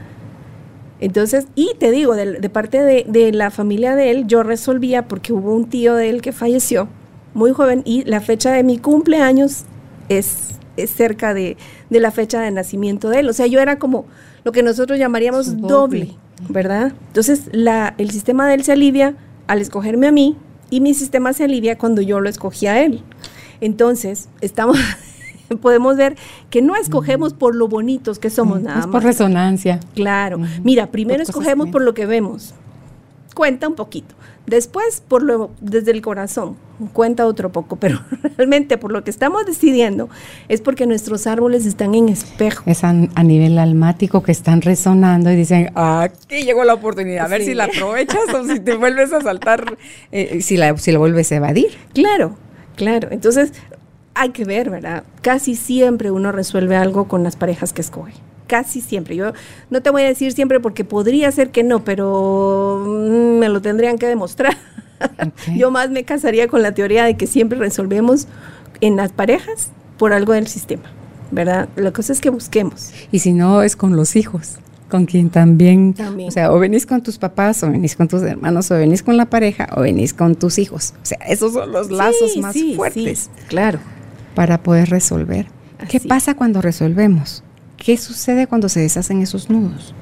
Entonces, y te digo, de, parte de, de, la familia de él, yo resolvía porque hubo un tío de él que falleció muy joven y la fecha de mi cumpleaños es, es cerca de, de, la fecha de nacimiento de él. O sea, yo era como lo que nosotros llamaríamos doble, ¿verdad? Entonces, la, el sistema de él se alivia al escogerme a mí y mi sistema se alivia cuando yo lo escogí a él. Entonces, estamos podemos ver que no escogemos por lo bonitos que somos nada es por resonancia. Claro. Mira, primero escogemos por lo que vemos. Cuenta un poquito. Después, por lo, desde el corazón, cuenta otro poco, pero realmente por lo que estamos decidiendo es porque nuestros árboles están en espejo. Es a, nivel almático que están resonando y dicen, aquí llegó la oportunidad, a ver si la aprovechas o si te vuelves a saltar, eh, si, la, si la vuelves a evadir. Claro, claro. Entonces, hay que ver, ¿verdad? Casi siempre uno resuelve algo con las parejas que escoge. Casi siempre. Yo no te voy a decir siempre porque podría ser que no, pero mm, me lo tendrían que demostrar. Yo más me casaría con la teoría de que siempre resolvemos en las parejas por algo del sistema, ¿verdad? La cosa es que busquemos. Y si no, es con los hijos con quien también, también, o sea, o venís con tus papás, o venís con tus hermanos, o venís con la pareja, o venís con tus hijos. O sea, esos son los lazos más fuertes. claro para poder resolver. ¿Qué pasa cuando resolvemos? ¿Qué sucede cuando se deshacen esos nudos?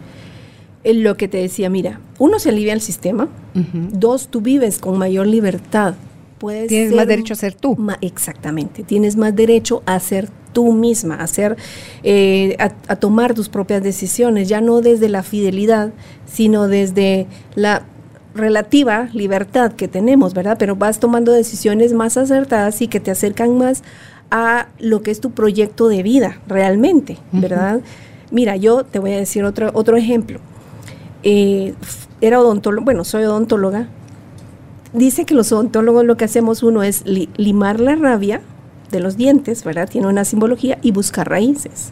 Lo que te decía, mira, uno se alivia el sistema, dos, tú vives con mayor libertad. Puedes tienes más derecho a ser tú. exactamente, tienes más derecho a ser tú misma, a, ser, eh, a tomar tus propias decisiones, ya no desde la fidelidad, sino desde la relativa libertad que tenemos, ¿verdad? Pero vas tomando decisiones más acertadas y que te acercan más a lo que es tu proyecto de vida realmente, ¿verdad? Mira, yo te voy a decir otro, otro ejemplo. Eh, era odontólogo, bueno, soy odontóloga. Dice que los odontólogos lo que hacemos uno es limar la rabia de los dientes, ¿verdad? Tiene una simbología y buscar raíces.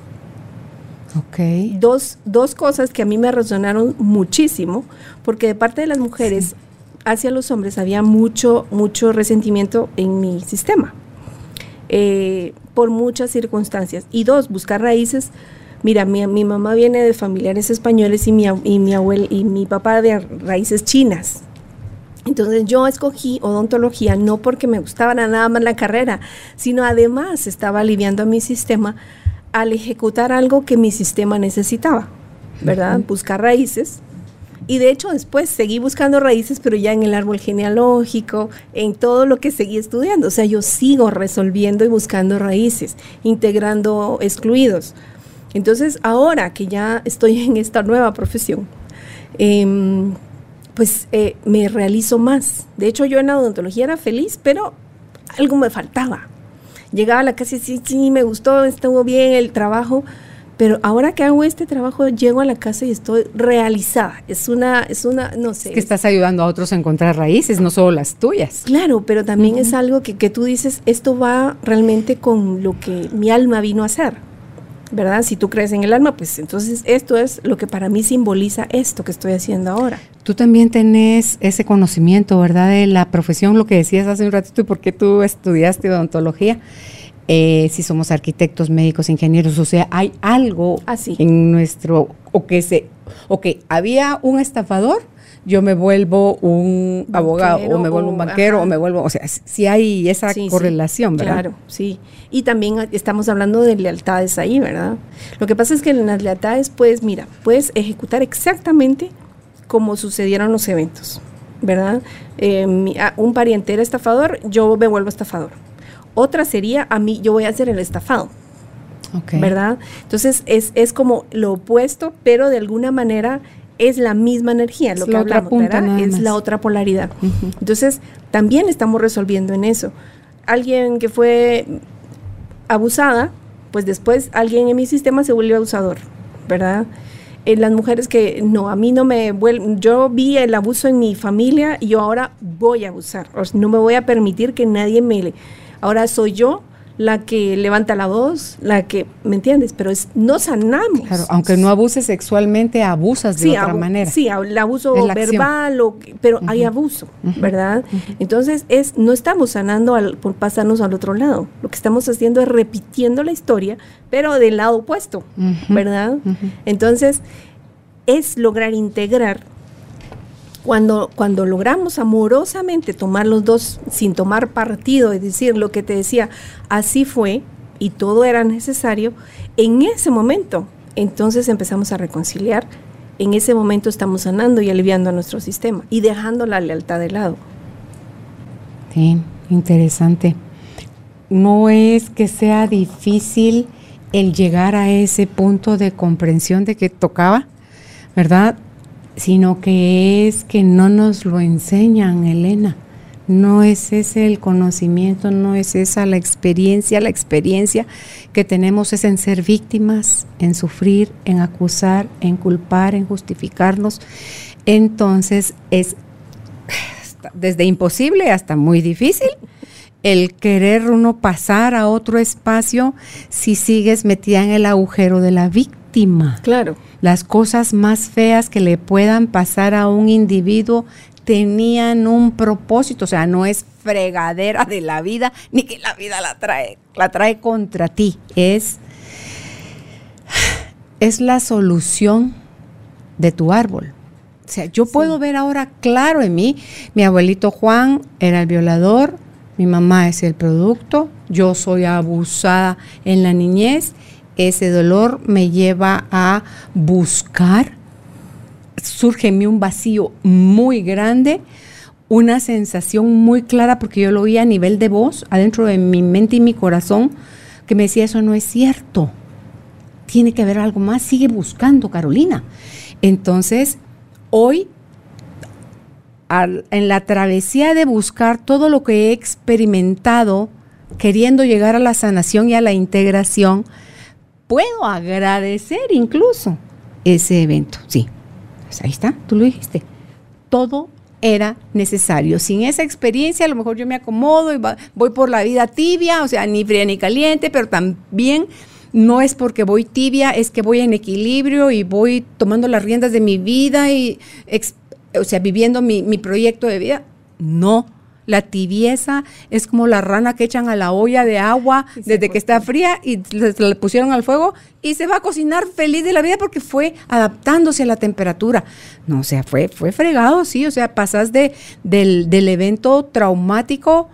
Ok. Dos, dos cosas que a mí me resonaron muchísimo, porque de parte de las mujeres hacia los hombres había mucho, mucho resentimiento en mi sistema. Eh, por muchas circunstancias. Y dos, buscar raíces. Mira, mi, mi mamá viene de familiares españoles y mi, y mi y mi papá de raíces chinas. Entonces yo escogí odontología no porque me gustaba nada más la carrera, sino además estaba aliviando a mi sistema al ejecutar algo que mi sistema necesitaba, ¿verdad? Buscar raíces y de hecho después seguí buscando raíces, pero ya en el árbol genealógico, en todo lo que seguí estudiando. O sea, yo sigo resolviendo y buscando raíces, integrando excluidos. Entonces, ahora que ya estoy en esta nueva profesión, em, pues eh, me realizo más. De hecho, yo en odontología era feliz, pero algo me faltaba. Llegaba a la casa y sí, sí, me gustó, estuvo bien el trabajo, pero ahora que hago este trabajo, llego a la casa y estoy realizada. Es una, es una, no sé. Es que estás ayudando a otros a encontrar raíces, no solo las tuyas. Claro, pero también es algo que, que tú dices, esto va realmente con lo que mi alma vino a hacer. ¿verdad? Si tú crees en el alma, pues entonces esto es lo que para mí simboliza esto que estoy haciendo ahora. Tú también tenés ese conocimiento, ¿verdad? De la profesión, lo que decías hace un ratito y por qué tú estudiaste odontología. Eh, si somos arquitectos, médicos, ingenieros, o sea, hay algo Así. en nuestro, o que se, o que había un estafador, yo me vuelvo un abogado, o me vuelvo un banquero, o me vuelvo, o sea, si hay esa correlación, ¿verdad? Claro, sí. Y también estamos hablando de lealtades ahí, ¿verdad? Lo que pasa es que en las lealtades, pues, mira, puedes ejecutar exactamente como sucedieron los eventos, ¿verdad? Eh, un pariente era estafador, yo me vuelvo estafador otra sería a mí, yo voy a hacer el estafado. ¿Verdad? Entonces es, es como lo opuesto, pero de alguna manera es la misma energía, lo que hablamos, ¿verdad? Es la otra polaridad. Entonces, también estamos resolviendo en eso. Alguien que fue abusada, pues después alguien en mi sistema se vuelve abusador, ¿verdad? En las mujeres que no, a mí no me vuelve, yo vi el abuso en mi familia y yo ahora voy a abusar, o no me voy a permitir que nadie me Ahora soy yo la que levanta la voz, la que, ¿me entiendes? Pero es, no sanamos. Claro, aunque no abuses sexualmente, abusas de otra manera. Sí, el abuso verbal, o, pero hay abuso, ¿verdad? Entonces, es no estamos sanando al, por pasarnos al otro lado. Lo que estamos haciendo es repitiendo la historia, pero del lado opuesto, ¿verdad? Entonces, es lograr integrar cuando, cuando logramos amorosamente tomar los dos sin tomar partido, es decir, lo que te decía, así fue y todo era necesario, en ese momento entonces empezamos a reconciliar, en ese momento estamos sanando y aliviando a nuestro sistema y dejando la lealtad de lado. Sí, interesante. No es que sea difícil el llegar a ese punto de comprensión de que tocaba, ¿verdad? Sino que es que no nos lo enseñan, Elena. No es ese el conocimiento, no es esa la experiencia. La experiencia que tenemos es en ser víctimas, en sufrir, en acusar, en culpar, en justificarnos. Entonces es desde imposible hasta muy difícil el querer uno pasar a otro espacio si sigues metida en el agujero de la víctima. Claro. Las cosas más feas que le puedan pasar a un individuo tenían un propósito, o sea, no es fregadera de la vida, ni que la vida la trae, la trae contra ti, es, es la solución de tu árbol. O sea, yo puedo ver ahora claro en mí, mi abuelito Juan era el violador, mi mamá es el producto, yo soy abusada en la niñez, ese dolor me lleva a buscar, surge en mí un vacío muy grande, una sensación muy clara, porque yo lo oía a nivel de voz, adentro de mi mente y mi corazón, que me decía, eso no es cierto, tiene que haber algo más, sigue buscando, Carolina. Entonces, hoy en la travesía de buscar todo lo que he experimentado, queriendo llegar a la sanación y a la integración, puedo agradecer incluso ese evento. Sí, pues ahí está, tú lo dijiste. Todo era necesario. Sin esa experiencia, a lo mejor yo me acomodo y voy por la vida tibia, o sea, ni fría ni caliente, pero también no es porque voy tibia, es que voy en equilibrio y voy tomando las riendas de mi vida y o sea, viviendo mi, proyecto de vida. No, la tibieza es como la rana que echan a la olla de agua desde que está fría y le, pusieron al fuego y se va a cocinar feliz de la vida porque fue adaptándose a la temperatura. No, o sea, fue, fue fregado, sí, o sea, pasas de, del, del evento traumático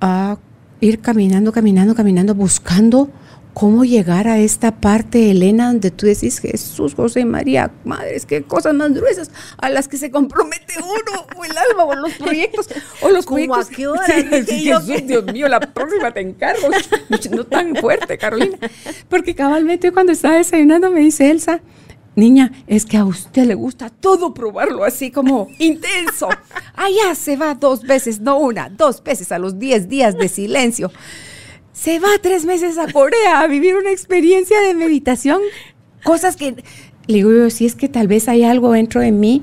a ir caminando, caminando, caminando, buscando cómo llegar a esta parte, Elena, donde tú decís, Jesús, José y María, madres, qué cosas más gruesas a las que se compromete uno, o el alma, o los proyectos, o los ¿Cómo proyectos. a qué hora? Jesús, Dios mío, la próxima te encargo. No tan fuerte, Carolina. Porque cabalmente cuando estaba desayunando me dice Elsa, Niña, es que a usted le gusta todo probarlo así como intenso. Allá se va dos veces, no una, dos veces a los diez días de silencio se va tres meses a Corea a vivir una experiencia de meditación, cosas que, le digo yo, si es que tal vez hay algo dentro de mí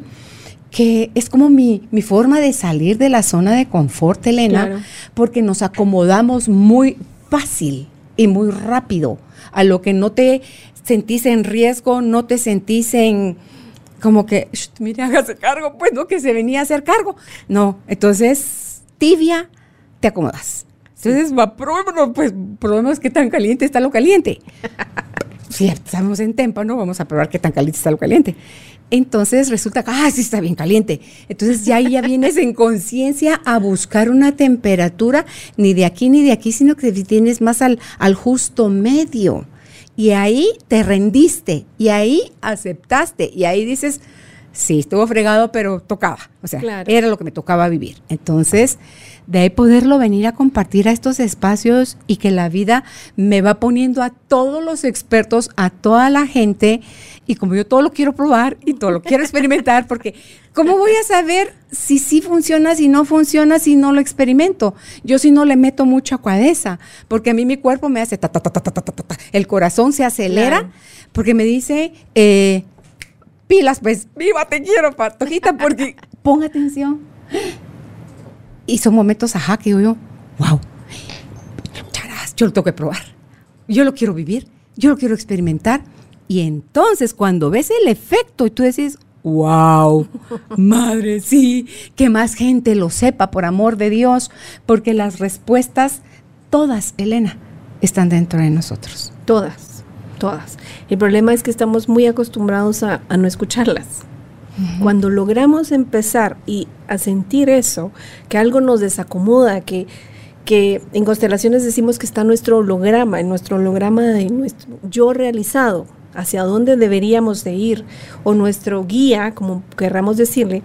que es como mi, forma de salir de la zona de confort, Elena, porque nos acomodamos muy fácil y muy rápido a lo que no te sentís en riesgo, no te sentís en como que, mire, hágase cargo, pues no, que se venía a hacer cargo. No, entonces, tibia, te acomodas. Entonces, va, probémonos, pues probemos qué tan caliente está lo caliente. si estamos en témpano, vamos a probar qué tan caliente está lo caliente. Entonces resulta que, ah, sí está bien caliente. Entonces ya ya vienes en conciencia a buscar una temperatura, ni de aquí ni de aquí, sino que tienes más al, al justo medio. Y ahí te rendiste, y ahí aceptaste, y ahí dices, sí, estuvo fregado, pero tocaba. O sea, era lo que me tocaba vivir. Entonces, de ahí poderlo venir a compartir a estos espacios y que la vida me va poniendo a todos los expertos, a toda la gente, y como yo todo lo quiero probar y todo lo quiero experimentar, porque ¿cómo voy a saber si sí funciona, si no funciona, si no lo experimento? Yo si no le meto mucha cuadeza, porque a mí mi cuerpo me hace ta, ta, ta, ta, ta, ta, ta, el corazón se acelera, porque me dice... Eh, pilas, pues, viva, te quiero, patojita, porque pon atención. Y son momentos, ajá, que yo, wow, charas, yo lo tengo que probar. Yo lo quiero vivir, yo lo quiero experimentar. Y entonces cuando ves el efecto y tú dices, wow, madre, sí, que más gente lo sepa, por amor de Dios, porque las respuestas, todas, Elena, están dentro de nosotros. Todas. Todas. El problema es que estamos muy acostumbrados a, no escucharlas. Cuando logramos empezar y a sentir eso, que algo nos desacomoda, que, que en constelaciones decimos que está nuestro holograma, en nuestro holograma de nuestro yo realizado, hacia dónde deberíamos de ir, o nuestro guía, como querramos decirle,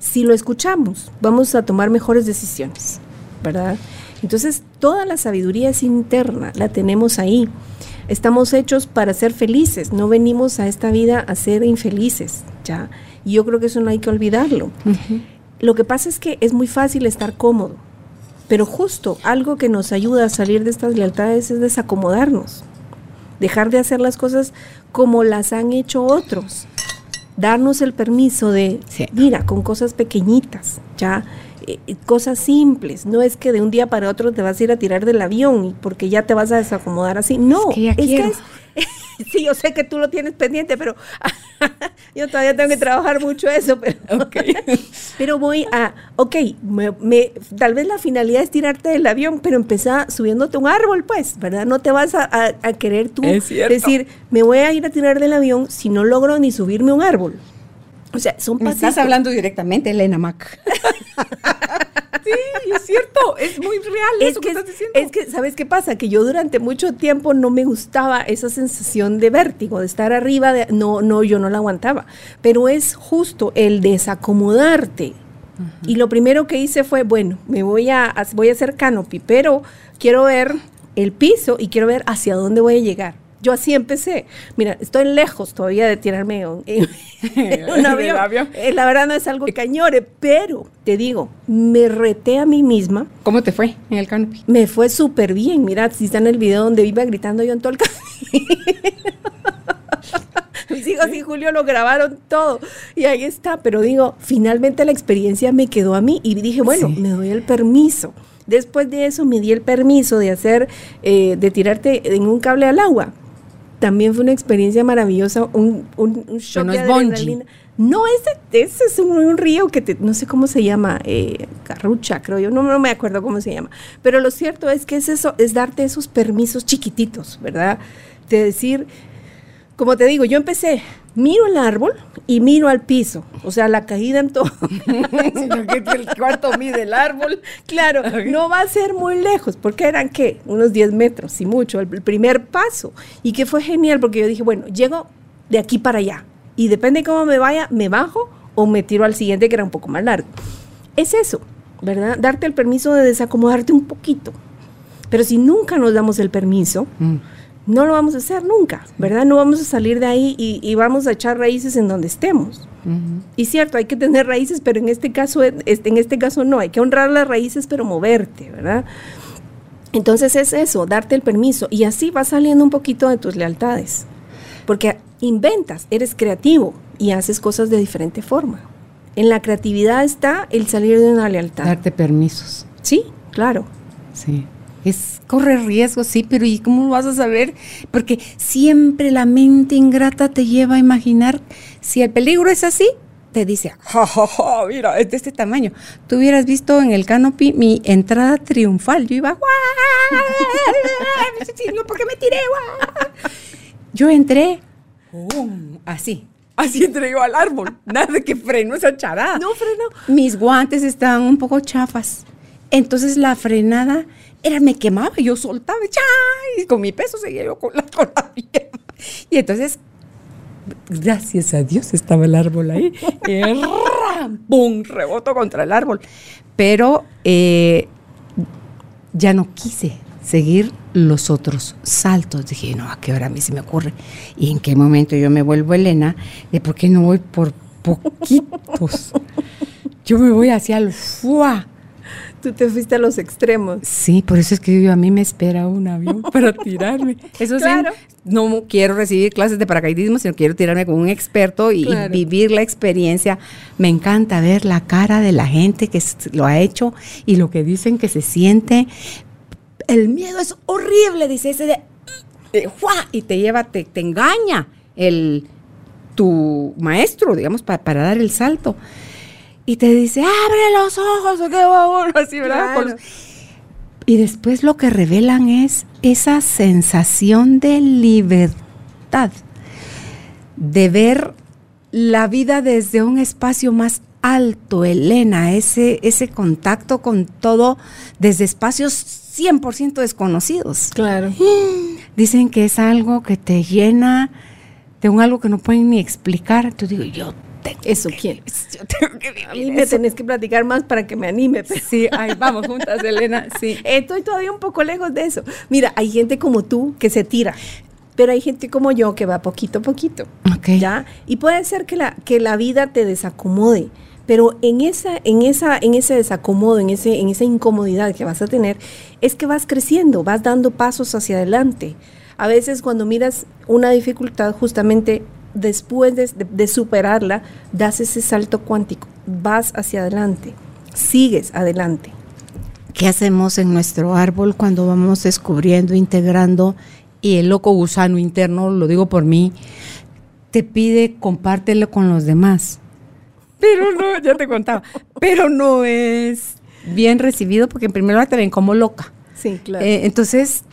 si lo escuchamos, vamos a tomar mejores decisiones, ¿verdad? Entonces, toda la sabiduría es interna, la tenemos ahí. Estamos hechos para ser felices, no venimos a esta vida a ser infelices, ¿ya? Y yo creo que eso no hay que olvidarlo. Lo que pasa es que es muy fácil estar cómodo, pero justo algo que nos ayuda a salir de estas lealtades es desacomodarnos, dejar de hacer las cosas como las han hecho otros, darnos el permiso de, mira, con cosas pequeñitas, ya cosas simples. No es que de un día para otro te vas a ir a tirar del avión porque ya te vas a desacomodar así. No, es que, es sí, yo sé que tú lo tienes pendiente, pero yo todavía tengo que trabajar mucho eso. Pero, pero voy a, ok, me, tal vez la finalidad es tirarte del avión, pero empezar subiéndote un árbol, pues, ¿verdad? No te vas a, querer tú decir, me voy a ir a tirar del avión si no logro ni subirme un árbol. O sea, son Me estás hablando directamente, Elena Mac. sí, es cierto, es muy real es eso que, estás diciendo. Es que, ¿sabes qué pasa? Que yo durante mucho tiempo no me gustaba esa sensación de vértigo, de estar arriba, de, no, no, yo no la aguantaba. Pero es justo el desacomodarte. Y lo primero que hice fue, bueno, me voy a, voy a hacer canopy, pero quiero ver el piso y quiero ver hacia dónde voy a llegar. Yo así empecé. Mira, estoy lejos todavía de tirarme un, avión. Eh, la verdad no es algo que añore, pero te digo, me reté a mí misma. ¿Cómo te fue en el canopy? Me fue súper bien. Mira, si está en el video donde iba gritando yo en todo el Mis hijos y Julio lo grabaron todo y ahí está. Pero digo, finalmente la experiencia me quedó a mí y dije, bueno, me doy el permiso. Después de eso me di el permiso de hacer, eh, de tirarte en un cable al agua también fue una experiencia maravillosa, un, un, un shock no es No, ese, ese es un, río que te, no sé cómo se llama, eh, Carrucha, creo yo, no, no, me acuerdo cómo se llama. Pero lo cierto es que es eso, es darte esos permisos chiquititos, ¿verdad? De decir, como te digo, yo empecé, miro el árbol y miro al piso, o sea, la caída en todo. el cuarto mide el árbol. Claro, no va a ser muy lejos, porque eran, ¿qué? Unos 10 metros, y mucho, el, primer paso. Y que fue genial, porque yo dije, bueno, llego de aquí para allá, y depende de cómo me vaya, me bajo o me tiro al siguiente, que era un poco más largo. Es eso, ¿verdad? Darte el permiso de desacomodarte un poquito. Pero si nunca nos damos el permiso, mm no lo vamos a hacer nunca, ¿verdad? No vamos a salir de ahí y, vamos a echar raíces en donde estemos. Y cierto, hay que tener raíces, pero en este caso, este, en este caso no, hay que honrar las raíces, pero moverte, ¿verdad? Entonces es eso, darte el permiso y así va saliendo un poquito de tus lealtades, porque inventas, eres creativo y haces cosas de diferente forma. En la creatividad está el salir de una lealtad. Darte permisos. Sí, claro. Sí. Es corre riesgo, sí, pero ¿y cómo vas a saber? Porque siempre la mente ingrata te lleva a imaginar si el peligro es así, te dice, ja, ja, ja, mira, es de este tamaño. Tú hubieras visto en el canopy mi entrada triunfal. Yo iba, ¿por qué me tiré? Yo entré, así. Así entré yo al árbol. Nada de que freno esa charada. No freno. Mis guantes estaban un poco chafas. Entonces la frenada era, me quemaba, yo soltaba, y con mi peso seguía yo con la, con Y entonces, gracias a Dios estaba el árbol ahí, y ¡pum! reboto contra el árbol. Pero eh, ya no quise seguir los otros saltos. Dije, no, ¿a qué hora a mí se me ocurre? ¿Y en qué momento yo me vuelvo Elena? ¿De por qué no voy por poquitos? Yo me voy hacia el fuá Tú te fuiste a los extremos. Sí, por eso es que yo, a mí me espera un avión para tirarme. Eso sí, no quiero recibir clases de paracaidismo, sino quiero tirarme con un experto y, vivir la experiencia. Me encanta ver la cara de la gente que lo ha hecho y lo que dicen que se siente. El miedo es horrible, dice ese de, y te lleva, te, engaña el tu maestro, digamos, para dar el salto y te dice, abre los ojos, qué bueno, así, ¿verdad? Y después lo que revelan es esa sensación de libertad de ver la vida desde un espacio más alto, Elena, ese, ese contacto con todo desde espacios 100% desconocidos. Claro. Dicen que es algo que te llena de un algo que no pueden ni explicar. Entonces digo, yo tengo eso quiero. Yo tengo que vivir A mí me tenés que platicar más para que me anime. Sí, ahí vamos juntas, Elena. Sí. Estoy todavía un poco lejos de eso. Mira, hay gente como tú que se tira pero hay gente como yo que va poquito a poquito. ¿Ya? Y puede ser que la, que la vida te desacomode. Pero en esa, en esa, en ese desacomodo, en ese, en esa incomodidad que vas a tener, es que vas creciendo, vas dando pasos hacia adelante. A veces cuando miras una dificultad, justamente después de, superarla, das ese salto cuántico, vas hacia adelante, sigues adelante. ¿Qué hacemos en nuestro árbol cuando vamos descubriendo, integrando y el loco gusano interno, lo digo por mí, te pide compártelo con los demás? pero no, ya te contaba, pero no es bien recibido porque en primer lugar te ven como loca. Sí, claro. Eh, entonces, es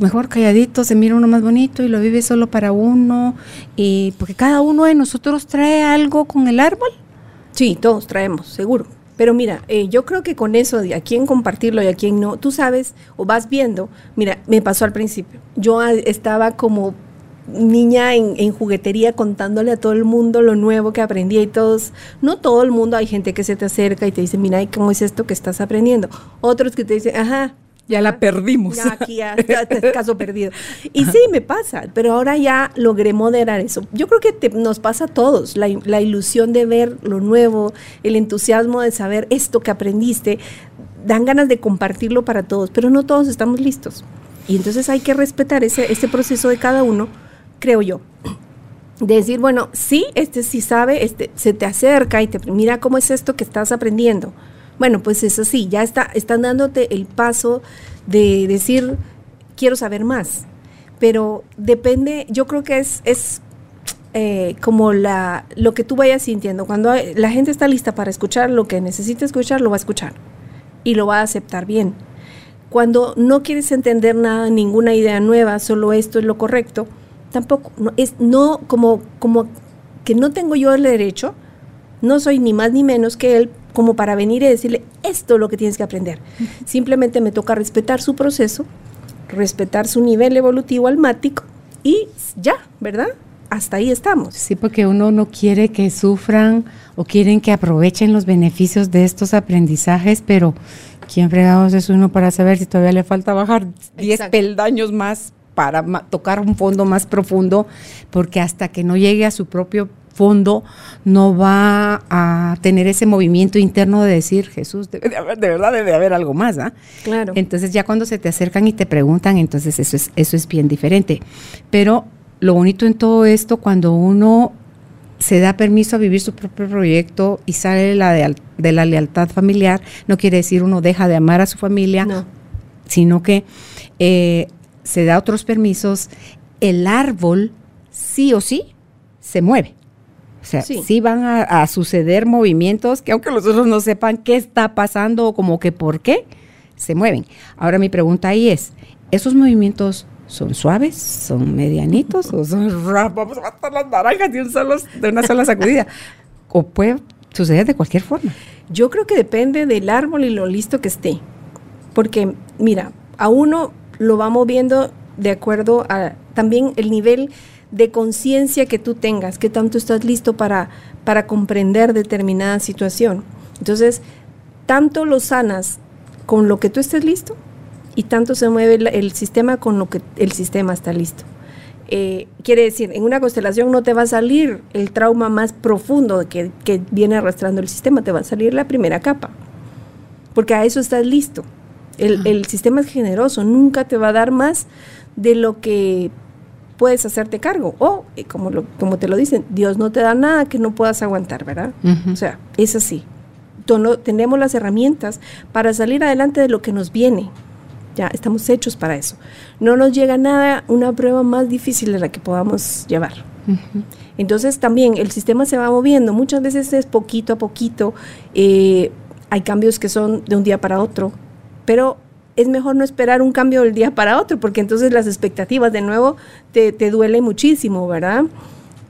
mejor calladito, se mira uno más bonito y lo vive solo para uno, y porque cada uno de nosotros trae algo con el árbol. Sí, todos traemos, seguro. Pero mira, eh, yo creo que con eso de a quién compartirlo y a quién no, tú sabes o vas viendo, mira, me pasó al principio. Yo estaba como niña en, juguetería contándole a todo el mundo lo nuevo que aprendía y todos, no todo el mundo, hay gente que se te acerca y te dice, mira, ¿cómo es esto que estás aprendiendo? Otros que te dicen, ajá. Ya la perdimos. Ya aquí ya, caso perdido. Y sí, me pasa, pero ahora ya logré moderar eso. Yo creo que nos pasa a todos, la, la ilusión de ver lo nuevo, el entusiasmo de saber esto que aprendiste, dan ganas de compartirlo para todos, pero no todos estamos listos. Y entonces hay que respetar ese, ese proceso de cada uno creo yo. De decir, bueno, sí, este sí sabe, este se te acerca y te mira cómo es esto que estás aprendiendo. Bueno, pues es así, ya está, están dándote el paso de decir, quiero saber más. Pero depende, yo creo que es, es eh, como la, lo que tú vayas sintiendo. Cuando la gente está lista para escuchar lo que necesita escuchar, lo va a escuchar y lo va a aceptar bien. Cuando no quieres entender nada, ninguna idea nueva, solo esto es lo correcto, tampoco, no, es no como, como que no tengo yo el derecho, no soy ni más ni menos que él como para venir y decirle, esto es lo que tienes que aprender. Simplemente me toca respetar su proceso, respetar su nivel evolutivo almático y ya, ¿verdad? Hasta ahí estamos. Sí, porque uno no quiere que sufran o quieren que aprovechen los beneficios de estos aprendizajes, pero ¿quién fregados es uno para saber si todavía le falta bajar 10 peldaños más para tocar un fondo más profundo, porque hasta que no llegue a su propio fondo no va a tener ese movimiento interno de decir, Jesús, debe de, haber, de verdad debe de haber algo más, ¿ah? Claro. Entonces ya cuando se te acercan y te preguntan, entonces eso es, eso es bien diferente. Pero lo bonito en todo esto, cuando uno se da permiso a vivir su propio proyecto y sale de la, de, la lealtad familiar, no quiere decir uno deja de amar a su familia, sino que eh, se da otros permisos, el árbol sí o sí se mueve. O sea, sí, van a, suceder movimientos que aunque los otros no sepan qué está pasando o como que por qué, se mueven. Ahora mi pregunta ahí es, ¿esos movimientos son suaves, son medianitos o son vamos a matar las naranjas de, un solo, de una sola sacudida? ¿O puede suceder de cualquier forma? Yo creo que depende del árbol y lo listo que esté. Porque, mira, a uno lo va moviendo de acuerdo a también el nivel de conciencia que tú tengas, que tanto estás listo para, para comprender determinada situación. Entonces, tanto lo sanas con lo que tú estés listo y tanto se mueve el, sistema con lo que el sistema está listo. Eh, quiere decir, en una constelación no te va a salir el trauma más profundo que, que viene arrastrando el sistema, te va a salir la primera capa, porque a eso estás listo. El, sistema es generoso, nunca te va a dar más de lo que puedes hacerte cargo. O, eh, como, lo, como te lo dicen, Dios no te da nada que no puedas aguantar, ¿verdad? O sea, es así. tenemos las herramientas para salir adelante de lo que nos viene. Ya estamos hechos para eso. No nos llega nada, una prueba más difícil de la que podamos llevar. Entonces también el sistema se va moviendo, muchas veces es poquito a poquito, eh, hay cambios que son de un día para otro, pero es mejor no esperar un cambio del día para otro, porque entonces las expectativas de nuevo te, te duele muchísimo, ¿verdad?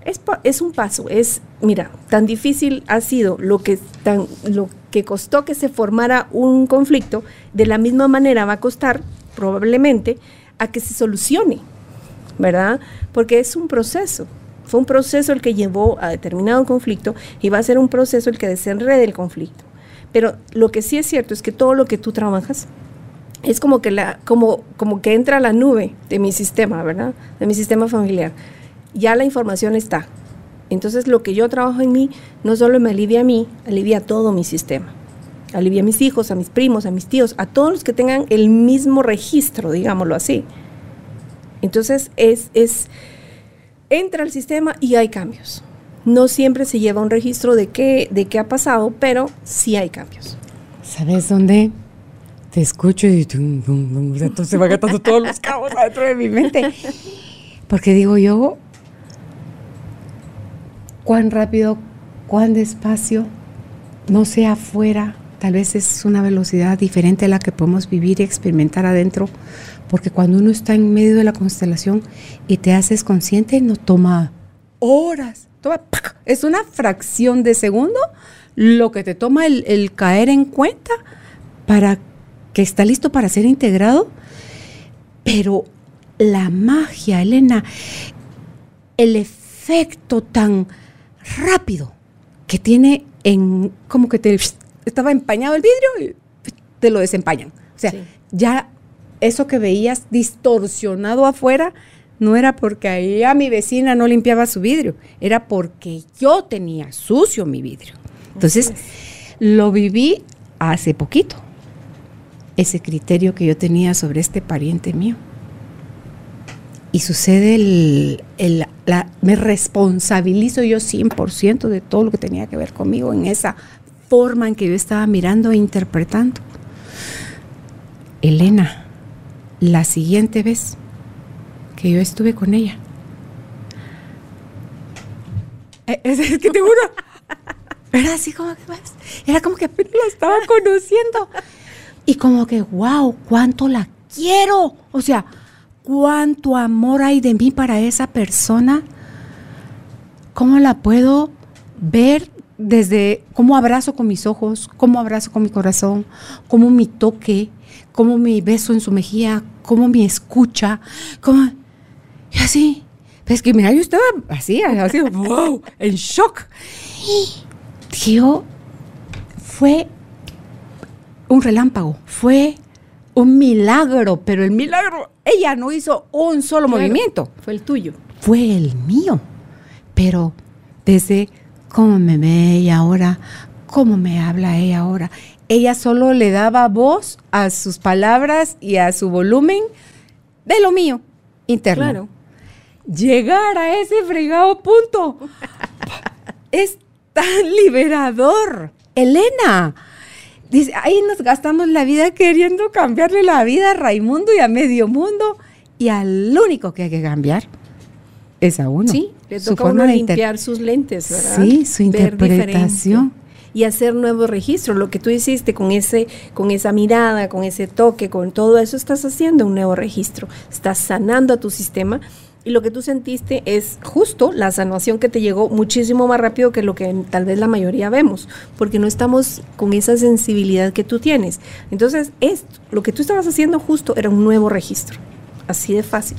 Es, es, un paso, es, mira, tan difícil ha sido lo que, tan, lo que costó que se formara un conflicto, de la misma manera va a costar probablemente a que se solucione, ¿verdad? Porque es un proceso. Fue un proceso el que llevó a determinado conflicto y va a ser un proceso el que desenrede el conflicto. Pero lo que sí es cierto es que todo lo que tú trabajas es como que, la, como, como que entra la nube de mi sistema, ¿verdad? De mi sistema familiar. Ya la información está. Entonces lo que yo trabajo en mí no solo me alivia a mí, alivia a todo mi sistema. Alivia a mis hijos, a mis primos, a mis tíos, a todos los que tengan el mismo registro, digámoslo así. Entonces es, es entra al sistema y hay cambios. No siempre se lleva un registro de qué, de qué ha pasado, pero sí hay cambios. ¿Sabes dónde? Te escucho y entonces se van gastando todos los cabos adentro de mi mente. Porque digo yo, cuán rápido, cuán despacio, no sea afuera, tal vez es una velocidad diferente a la que podemos vivir y experimentar adentro, porque cuando uno está en medio de la constelación y te haces consciente, no toma horas, es una fracción de segundo lo que te toma el, caer en cuenta para que está listo para ser integrado, pero la magia, Elena, el efecto tan rápido que tiene en como que te estaba empañado el vidrio y te lo desempañan. O sea, ya eso que veías distorsionado afuera no era porque ahí a mi vecina no limpiaba su vidrio, era porque yo tenía sucio mi vidrio. Entonces, lo viví hace poquito, ese criterio que yo tenía sobre este pariente mío. Y sucede el, la, me responsabilizo yo 100% de todo lo que tenía que ver conmigo en esa forma en que yo estaba mirando e interpretando. Elena, la siguiente vez que yo estuve con ella. Eh, es, que te juro, era así como que, era como que apenas la estaba conociendo. Y como que, wow, cuánto la quiero. O sea, cuánto amor hay de mí para esa persona. ¿Cómo la puedo ver desde cómo abrazo con mis ojos, cómo abrazo con mi corazón, cómo mi toque, cómo mi beso en su mejilla, cómo me escucha, cómo... Y así, es que mira, yo estaba así, así, wow, en shock. Y yo, fue un relámpago, fue un milagro, pero el milagro, ella no hizo un solo movimiento. Fue el tuyo. Fue el mío. Pero desde cómo me ve ella ahora, cómo me habla ella ahora, ella solo le daba voz a sus palabras y a su volumen de lo mío interno. Claro. Llegar a ese fregado punto es tan liberador. Elena, dice, ahí nos gastamos la vida queriendo cambiarle la vida a Raimundo y a medio mundo y al único que hay que cambiar es a uno. Sí, le toca a uno limpiar sus lentes, ¿verdad? Sí, su interpretación y hacer nuevos registros. Lo que tú hiciste con, ese, con esa mirada, con ese toque, con todo eso, estás haciendo un nuevo registro. Estás sanando a tu sistema y lo que tú sentiste es justo la sanación que te llegó muchísimo más rápido que lo que tal vez la mayoría vemos, porque no estamos con esa sensibilidad que tú tienes. Entonces, esto, lo que tú estabas haciendo justo era un nuevo registro, así de fácil,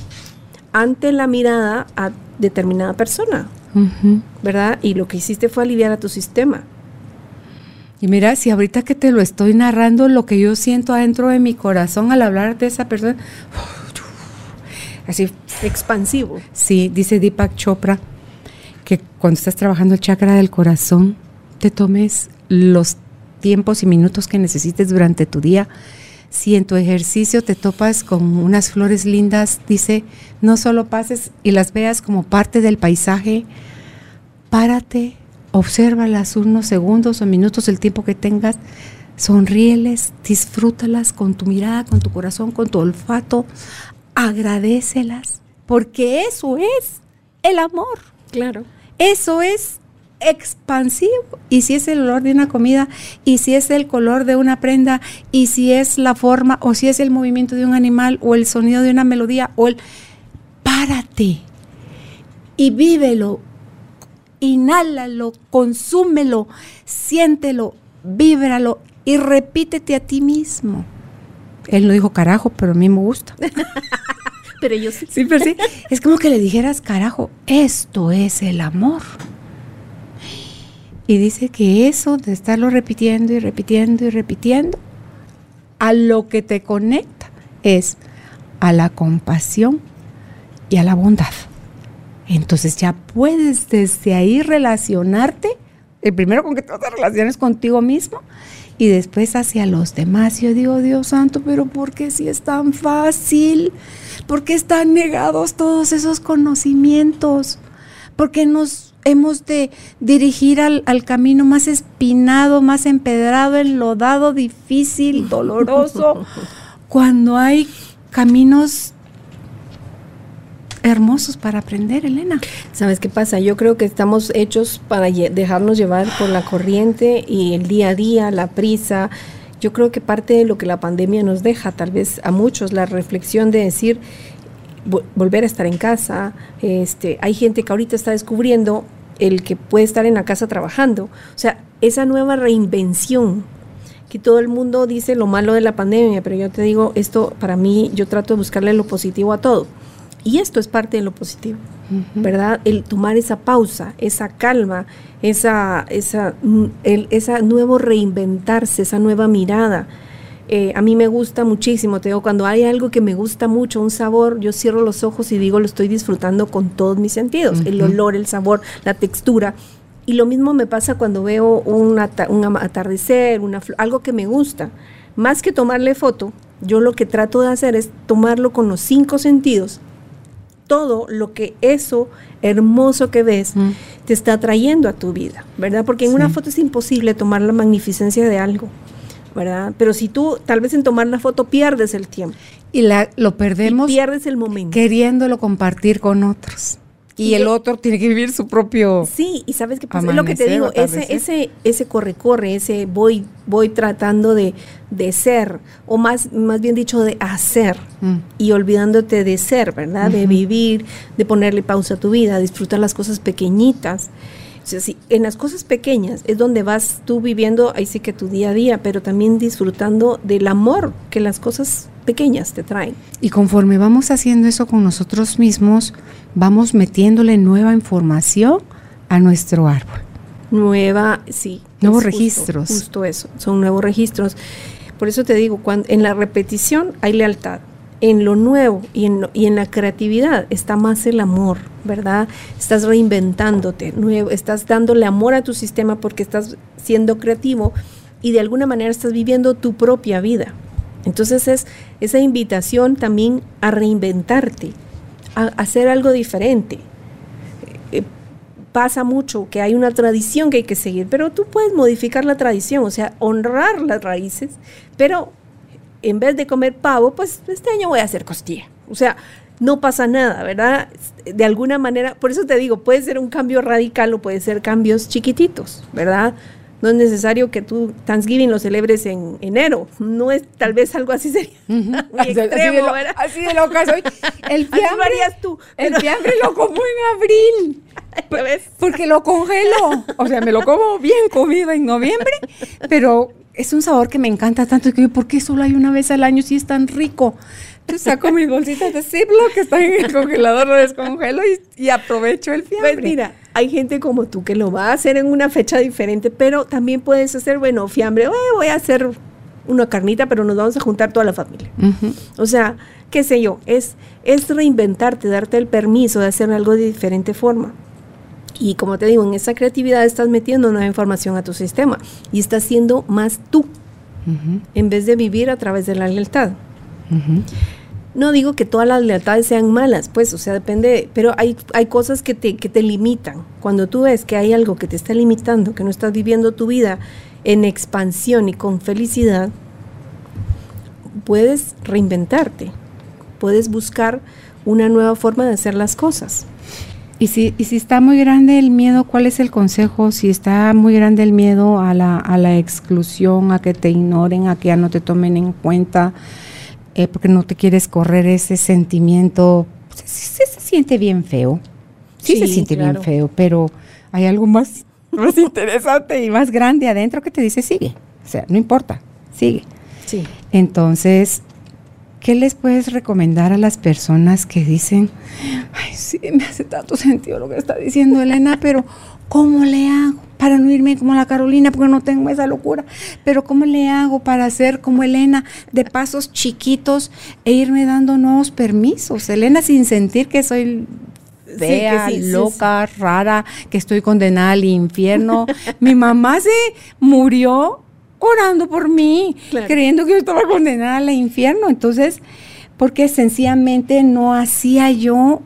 ante la mirada a determinada persona, ¿verdad? Y lo que hiciste fue aliviar a tu sistema. Y mira, si ahorita que te lo estoy narrando, lo que yo siento adentro de mi corazón al hablar de esa persona, así expansivo. Sí, dice Deepak Chopra que cuando estás trabajando el chakra del corazón, te tomes los tiempos y minutos que necesites durante tu día. Si en tu ejercicio te topas con unas flores lindas, dice, no solo pases y las veas como parte del paisaje, párate, Obsérvalas unos segundos o minutos, el tiempo que tengas. Sonríeles, disfrútalas con tu mirada, con tu corazón, con tu olfato. Agradecelas, porque eso es el amor. Claro. Eso es expansivo. Y si es el olor de una comida, y si es el color de una prenda, y si es la forma, o si es el movimiento de un animal, o el sonido de una melodía, o el... Párate y vívelo, inhálalo, consúmelo, siéntelo, víbralo y repítete a ti mismo. Él no dijo carajo, pero a mí me gusta. pero yo sí. Sí, pero sí. Es como que le dijeras, carajo, esto es el amor. Y dice que eso de estarlo repitiendo y repitiendo y repitiendo, a lo que te conecta es a la compasión y a la bondad. Entonces ya puedes desde ahí relacionarte, el primero con que te relaciones contigo mismo y después hacia los demás. Yo digo, Dios santo, pero ¿por qué si es tan fácil? ¿Por qué están negados todos esos conocimientos? ¿Por qué nos hemos de dirigir al, al camino más espinado, más empedrado, enlodado, difícil, doloroso, cuando hay caminos hermosos para aprender, Elena. ¿Sabes qué pasa? Yo creo que estamos hechos para dejarnos llevar por la corriente y el día a día, la prisa. Yo creo que parte de lo que la pandemia nos deja, tal vez a muchos, la reflexión de decir, volver a estar en casa. Este, hay gente que ahorita está descubriendo el que puede estar en la casa trabajando. O sea, esa nueva reinvención que todo el mundo dice lo malo de la pandemia, pero yo te digo, esto para mí, yo trato de buscarle lo positivo a todo. Y esto es parte de lo positivo, ¿verdad? El tomar esa pausa, esa calma, esa, esa, mm, el, esa nuevo reinventarse, esa nueva mirada. Eh, a mí me gusta muchísimo, te digo, cuando hay algo que me gusta mucho, un sabor, yo cierro los ojos y digo, lo estoy disfrutando con todos mis sentidos, el olor, el sabor, la textura. Y lo mismo me pasa cuando veo un, un atardecer, una, algo que me gusta. Más que tomarle foto, yo lo que trato de hacer es tomarlo con los cinco sentidos todo lo que eso hermoso que ves te está trayendo a tu vida, ¿verdad? Porque en una foto es imposible tomar la magnificencia de algo, ¿verdad? Pero si tú tal vez en tomar la foto pierdes el tiempo. Y la, lo perdemos. pierdes el momento. Queriéndolo compartir con otros. Y, el otro tiene que vivir su propio. Sí, y sabes qué pasa. Es lo que te digo, ese, ese, ese corre-corre, ese voy, voy tratando de, de, ser, o más, más bien dicho, de hacer, mm. y olvidándote de ser, ¿verdad? De vivir, de ponerle pausa a tu vida, disfrutar las cosas pequeñitas. O sea, sí, en las cosas pequeñas es donde vas tú viviendo, ahí sí que tu día a día, pero también disfrutando del amor que las cosas pequeñas te traen. Y conforme vamos haciendo eso con nosotros mismos, vamos metiéndole nueva información a nuestro árbol. Nueva, sí. Nuevos registros. Justo eso, son nuevos registros. Por eso te digo, cuando, en la repetición hay lealtad. En lo nuevo y en, la creatividad está más el amor, ¿verdad? Estás reinventándote, nuevo, estás dándole amor a tu sistema porque estás siendo creativo y de alguna manera estás viviendo tu propia vida. Entonces es esa invitación también a reinventarte, a hacer algo diferente. Eh, pasa mucho que hay una tradición que hay que seguir, pero tú puedes modificar la tradición, o sea, honrar las raíces, pero en vez de comer pavo, pues este año voy a hacer costilla. O sea, no pasa nada, ¿verdad? De alguna manera, por eso te digo, puede ser un cambio radical o puede ser cambios chiquititos, ¿verdad? No es necesario que tú Thanksgiving lo celebres en enero. No es tal vez algo así sería así, de lo, así de loca soy. El fiambre, tú. El fiambre lo como en abril. Porque lo congelo. O sea, me lo como bien comido en noviembre, pero es un sabor que me encanta tanto que ¿por qué solo hay una vez al año si es tan rico? Entonces saco mis bolsitas de Ziploc que están en el congelador, lo descongelo y, aprovecho el fiambre. Pues mira, hay gente como tú que lo va a hacer en una fecha diferente, pero también puedes hacer, bueno, fiambre, voy a hacer una carnita, pero nos vamos a juntar toda la familia. O sea, qué sé yo, es, es reinventarte, darte el permiso de hacer algo de diferente forma. Y como te digo, en esa creatividad estás metiendo nueva información a tu sistema y estás siendo más tú, en vez de vivir a través de la lealtad. No digo que todas las lealtades sean malas, pues, o sea, depende, pero hay, hay cosas que te, que te limitan. Cuando tú ves que hay algo que te está limitando, que no estás viviendo tu vida en expansión y con felicidad, puedes reinventarte, puedes buscar una nueva forma de hacer las cosas. Y si, y si está muy grande el miedo, ¿cuál es el consejo? Si está muy grande el miedo a la, a la exclusión, a que te ignoren, a que ya no te tomen en cuenta, eh, porque no te quieres correr ese sentimiento, pues, se, se, siente bien feo. Sí, se siente bien feo, pero hay algo más, más interesante y más grande adentro que te dice sigue. O sea, no importa, sigue. Sí. Entonces, ¿qué les puedes recomendar a las personas que dicen, ay, sí, me hace tanto sentido lo que está diciendo Elena, pero ¿cómo le hago para no irme como la Carolina porque no tengo esa locura? Pero ¿cómo le hago para hacer como Elena de pasos chiquitos e irme dando nuevos permisos? Elena sin sentir que soy fea, sí, sí, loca, sí, rara, que estoy condenada al infierno. Mi mamá se murió orando por mí, claro. creyendo que yo estaba condenada al infierno. Entonces, porque sencillamente no hacía yo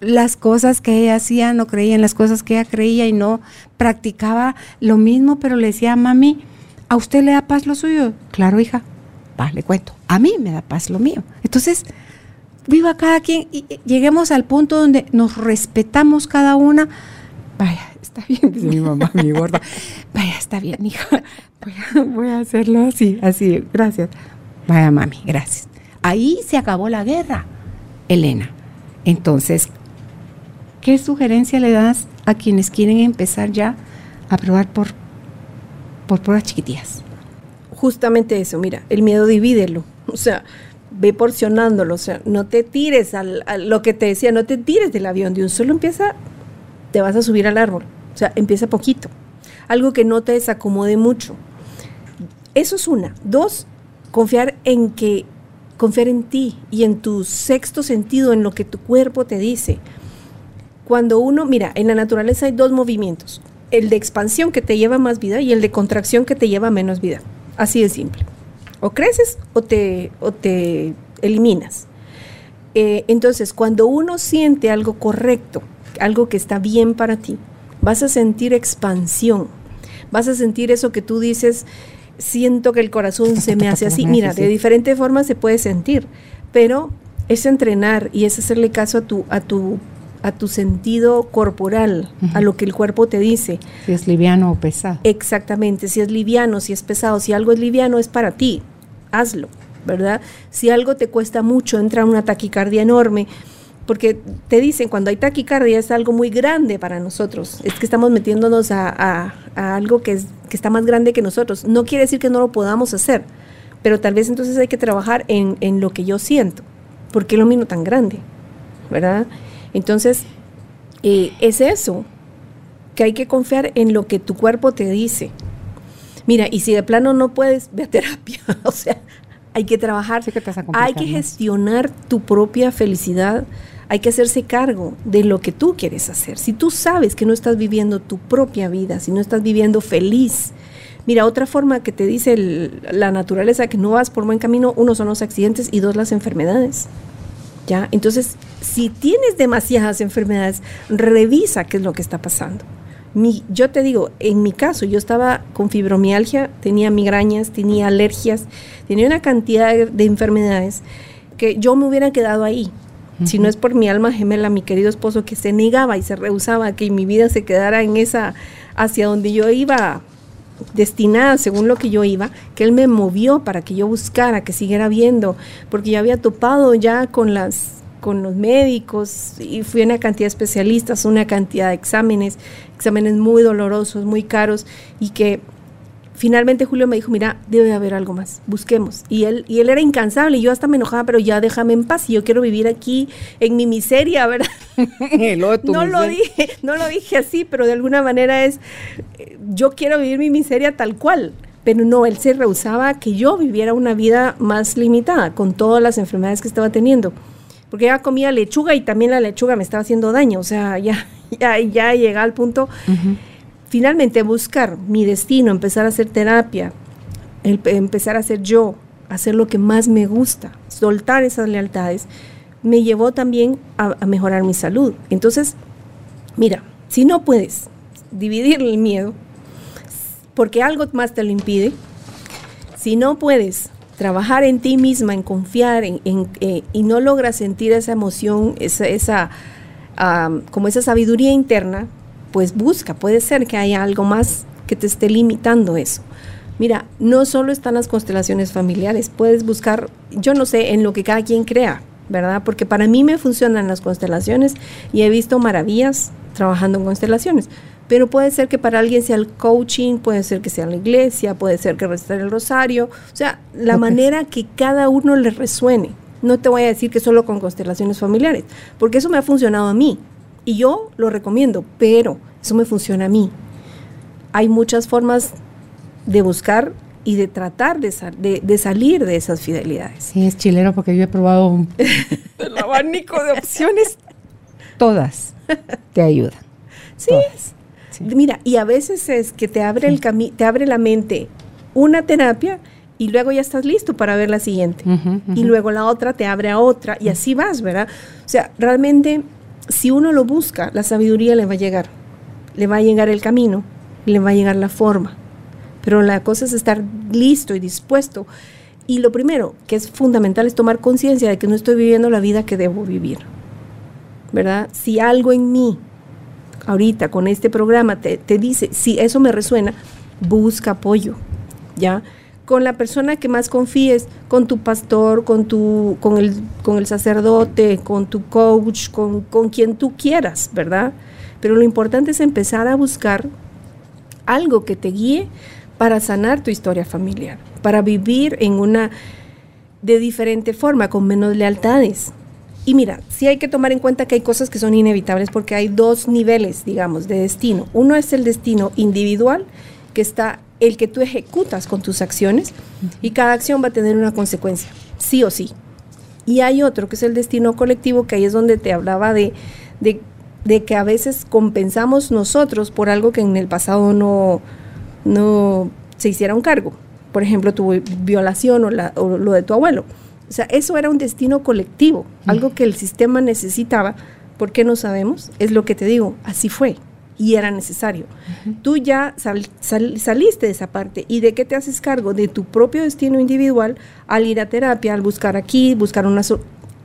las cosas que ella hacía, no creía en las cosas que ella creía y no practicaba lo mismo, pero le decía, mami, ¿a usted le da paz lo suyo? Claro, hija, va, le cuento, a mí me da paz lo mío. Entonces, viva cada quien y lleguemos al punto donde nos respetamos cada una. Vaya, está bien, dice mi mamá, mi gorda. Vaya, está bien, hija. Voy a, hacerlo así, así, gracias. Vaya, mami, gracias. Ahí se acabó la guerra, Elena. Entonces, ¿qué sugerencia le das a quienes quieren empezar ya a probar por, por pruebas chiquitillas? Justamente eso, mira, el miedo divídelo. O sea, ve porcionándolo, o sea, no te tires al, a lo que te decía, no te tires del avión, de un solo empieza, te vas a subir al árbol, o sea, empieza poquito, algo que no te desacomode mucho. Eso es una. Dos, confiar en que, confiar en ti y en tu sexto sentido, en lo que tu cuerpo te dice. Cuando uno, mira, en la naturaleza hay dos movimientos, el de expansión que te lleva más vida y el de contracción que te lleva menos vida. Así de simple o creces o te, o te eliminas. Eh, entonces, cuando uno siente algo correcto, algo que está bien para ti, vas a sentir expansión, vas a sentir eso que tú dices, siento que el corazón se me hace así. Mira, de diferentes formas se puede sentir, pero es entrenar y es hacerle caso a tu, a tu, a tu sentido corporal, uh -huh. a lo que el cuerpo te dice. Si es liviano o pesado. Exactamente, si es liviano, si es pesado, si algo es liviano es para ti, hazlo, ¿verdad? Si algo te cuesta mucho, entra una taquicardia enorme, porque te dicen cuando hay taquicardia es algo muy grande para nosotros, es que estamos metiéndonos a, a, a algo que, es, que está más grande que nosotros. No quiere decir que no lo podamos hacer, pero tal vez entonces hay que trabajar en, en lo que yo siento, porque lo mío tan grande, ¿verdad? Entonces, eh, es eso, que hay que confiar en lo que tu cuerpo te dice. Mira, y si de plano no puedes, ve a terapia. o sea, hay que trabajar, sí que hay que gestionar tu propia felicidad, hay que hacerse cargo de lo que tú quieres hacer. Si tú sabes que no estás viviendo tu propia vida, si no estás viviendo feliz, mira, otra forma que te dice la naturaleza que no vas por buen camino, uno son los accidentes y dos las enfermedades. ¿Ya? Entonces, si tienes demasiadas enfermedades, revisa qué es lo que está pasando. Mi, yo te digo, en mi caso, yo estaba con fibromialgia, tenía migrañas, tenía alergias, tenía una cantidad de enfermedades que yo me hubiera quedado ahí. Si no es por mi alma gemela, mi querido esposo, que se negaba y se rehusaba a que mi vida se quedara en esa, hacia donde yo iba destinada según lo que yo iba, que él me movió para que yo buscara, que siguiera viendo, porque yo había topado ya con las con los médicos y fui a una cantidad de especialistas, una cantidad de exámenes, exámenes muy dolorosos, muy caros y que finalmente Julio me dijo, mira, debe haber algo más, busquemos. Y él, y él era incansable y yo hasta me enojaba, pero ya déjame en paz y yo quiero vivir aquí en mi miseria, ¿verdad? no lo dije, no lo dije así, pero de alguna manera es, yo quiero vivir mi miseria tal cual. Pero no, él se rehusaba que yo viviera una vida más limitada con todas las enfermedades que estaba teniendo porque ya comía lechuga y también la lechuga me estaba haciendo daño, o sea, ya, ya, ya llega al punto, uh -huh. Finalmente buscar mi destino, empezar a hacer terapia, el, empezar a hacer yo, hacer lo que más me gusta, soltar esas lealtades, me llevó también a, mejorar mi salud. Entonces, mira, si no puedes dividir el miedo, porque algo más te lo impide, si no puedes trabajar en ti misma, en confiar, en, eh, y no logras sentir esa emoción, esa, como esa sabiduría interna, pues busca, puede ser que haya algo más que te esté limitando eso. Mira, no solo están las constelaciones familiares, puedes buscar, yo no sé, en lo que cada quien crea, ¿verdad? Porque para mí me funcionan las constelaciones y he visto maravillas trabajando en constelaciones. Pero puede ser que para alguien sea el coaching, puede ser que sea la iglesia, puede ser que recitar el rosario, o sea, la manera que cada uno le resuene. No te voy a decir que solo con constelaciones familiares, porque eso me ha funcionado a mí y yo lo recomiendo, pero eso me funciona a mí. Hay muchas formas de buscar y de tratar de, de, salir de esas fidelidades. Sí, es chilero porque yo he probado un el abanico de opciones. Todas te ayudan. Sí. Mira, y a veces es que te abre el te abre la mente una terapia y luego ya estás listo para ver la siguiente. Y luego la otra te abre a otra y así vas, ¿verdad? O sea, realmente si uno lo busca, la sabiduría le va a llegar. Le va a llegar el camino, le va a llegar la forma. Pero la cosa es estar listo y dispuesto. Y lo primero que es fundamental es tomar conciencia de que no estoy viviendo la vida que debo vivir. ¿Verdad? Si algo en mí, ahorita con este programa, te, te dice, si eso me resuena, busca apoyo. ¿Ya? Con la persona que más confíes, con tu pastor, con, tu, con, el, con el sacerdote, con tu coach, con, con quien tú quieras, ¿verdad? Pero lo importante es empezar a buscar algo que te guíe para sanar tu historia familiar, para vivir en una de diferente forma, con menos lealtades. Y mira, sí hay que tomar en cuenta que hay cosas que son inevitables porque hay dos niveles, digamos, de destino. Uno es el destino individual, que está el que tú ejecutas con tus acciones, y cada acción va a tener una consecuencia, sí o sí. Y hay otro que es el destino colectivo, que ahí es donde te hablaba de, de que a veces compensamos nosotros por algo que en el pasado no, no se hiciera un cargo. Por ejemplo, tu violación o, lo de tu abuelo. O sea, eso era un destino colectivo, algo que el sistema necesitaba. ¿Por qué no sabemos? Es lo que te digo, así fue y era necesario. Tú ya saliste de esa parte y de qué te haces cargo de tu propio destino individual al ir a terapia, al buscar aquí, buscar una...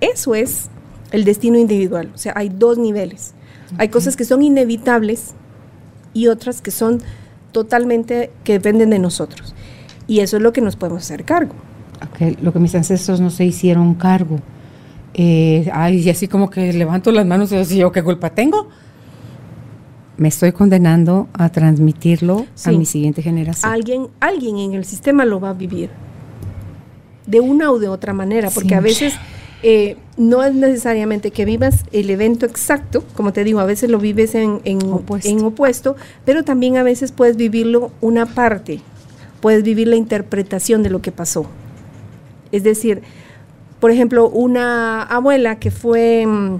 eso es el destino individual. O sea, hay dos niveles. Hay cosas que son inevitables y otras que son totalmente que dependen de nosotros. Y eso es lo que nos podemos hacer cargo. lo que mis ancestros no se hicieron cargo. Eh, ay, y así como que levanto las manos y digo, ¿qué culpa tengo? Me estoy condenando a transmitirlo a mi siguiente generación. Alguien, alguien en el sistema lo va a vivir. De una o de otra manera, porque a veces eh, no es necesariamente que vivas el evento exacto, como te digo, a veces lo vives en, opuesto. pero también a veces puedes vivirlo una parte, puedes vivir la interpretación de lo que pasó. Es decir, por ejemplo, una abuela que fue mm,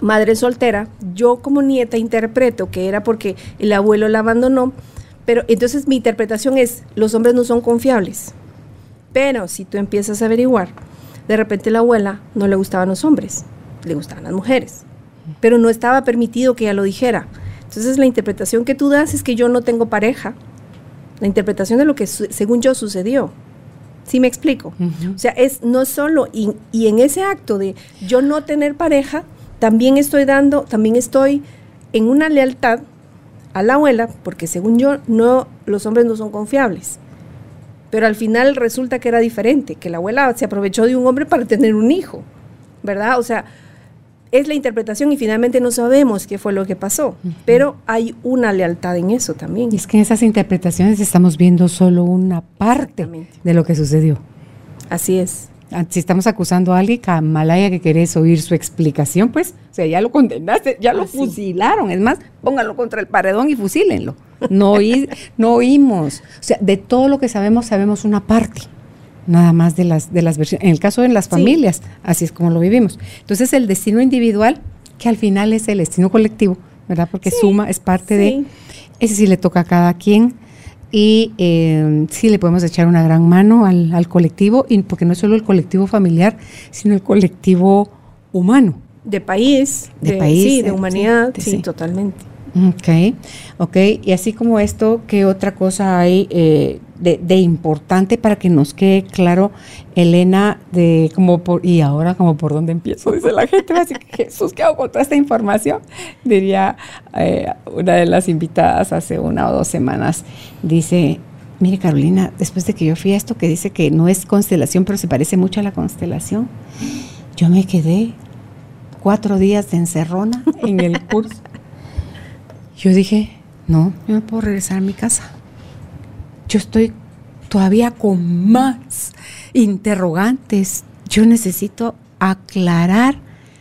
madre soltera, yo como nieta interpreto que era porque el abuelo la abandonó, pero entonces mi interpretación es, los hombres no son confiables. Pero si tú empiezas a averiguar, de repente la abuela no le gustaban los hombres, le gustaban las mujeres, pero no estaba permitido que ella lo dijera. Entonces la interpretación que tú das es que yo no tengo pareja, la interpretación de lo que según yo sucedió. ¿Sí me explico? O sea, es no solo, y, y, en ese acto de yo no tener pareja, también estoy dando, también estoy en una lealtad a la abuela, porque según yo, no, los hombres no son confiables. Pero al final resulta que era diferente, que la abuela se aprovechó de un hombre para tener un hijo, ¿verdad? O sea, es la interpretación y finalmente no sabemos qué fue lo que pasó, pero hay una lealtad en eso también. Y es que en esas interpretaciones estamos viendo solo una parte de lo que sucedió. Así es. Ah, si estamos acusando a alguien, Camalaya, que querés oír su explicación, pues, o sea, ya lo condenaste, ya lo fusilaron. Es más, pónganlo contra el paredón y fusílenlo. No, no oímos. O sea, de todo lo que sabemos, sabemos una parte nada más de las, de las versiones. En el caso de las familias, así es como lo vivimos. Entonces, el destino individual, que al final es el destino colectivo, ¿verdad? Porque suma, es parte de, ese sí le toca a cada quien y eh, sí le podemos echar una gran mano al, colectivo, y porque no es solo el colectivo familiar, sino el colectivo humano. De país, de, país, sí, de eh, humanidad, sí, totalmente. Ok, ok. Y así como esto, ¿qué otra cosa hay? Eh, de, importante para que nos quede claro, Elena, de como por, y ahora como por dónde empiezo, dice la gente, así que Jesús, ¿qué hago con toda esta información? Diría eh, una de las invitadas hace una o dos semanas, dice, mire Carolina, después de que yo fui a esto que dice que no es constelación, pero se parece mucho a la constelación, yo me quedé cuatro días de encerrona en el curso. Yo dije, no, yo no puedo regresar a mi casa yo estoy todavía con más interrogantes. Yo necesito aclarar.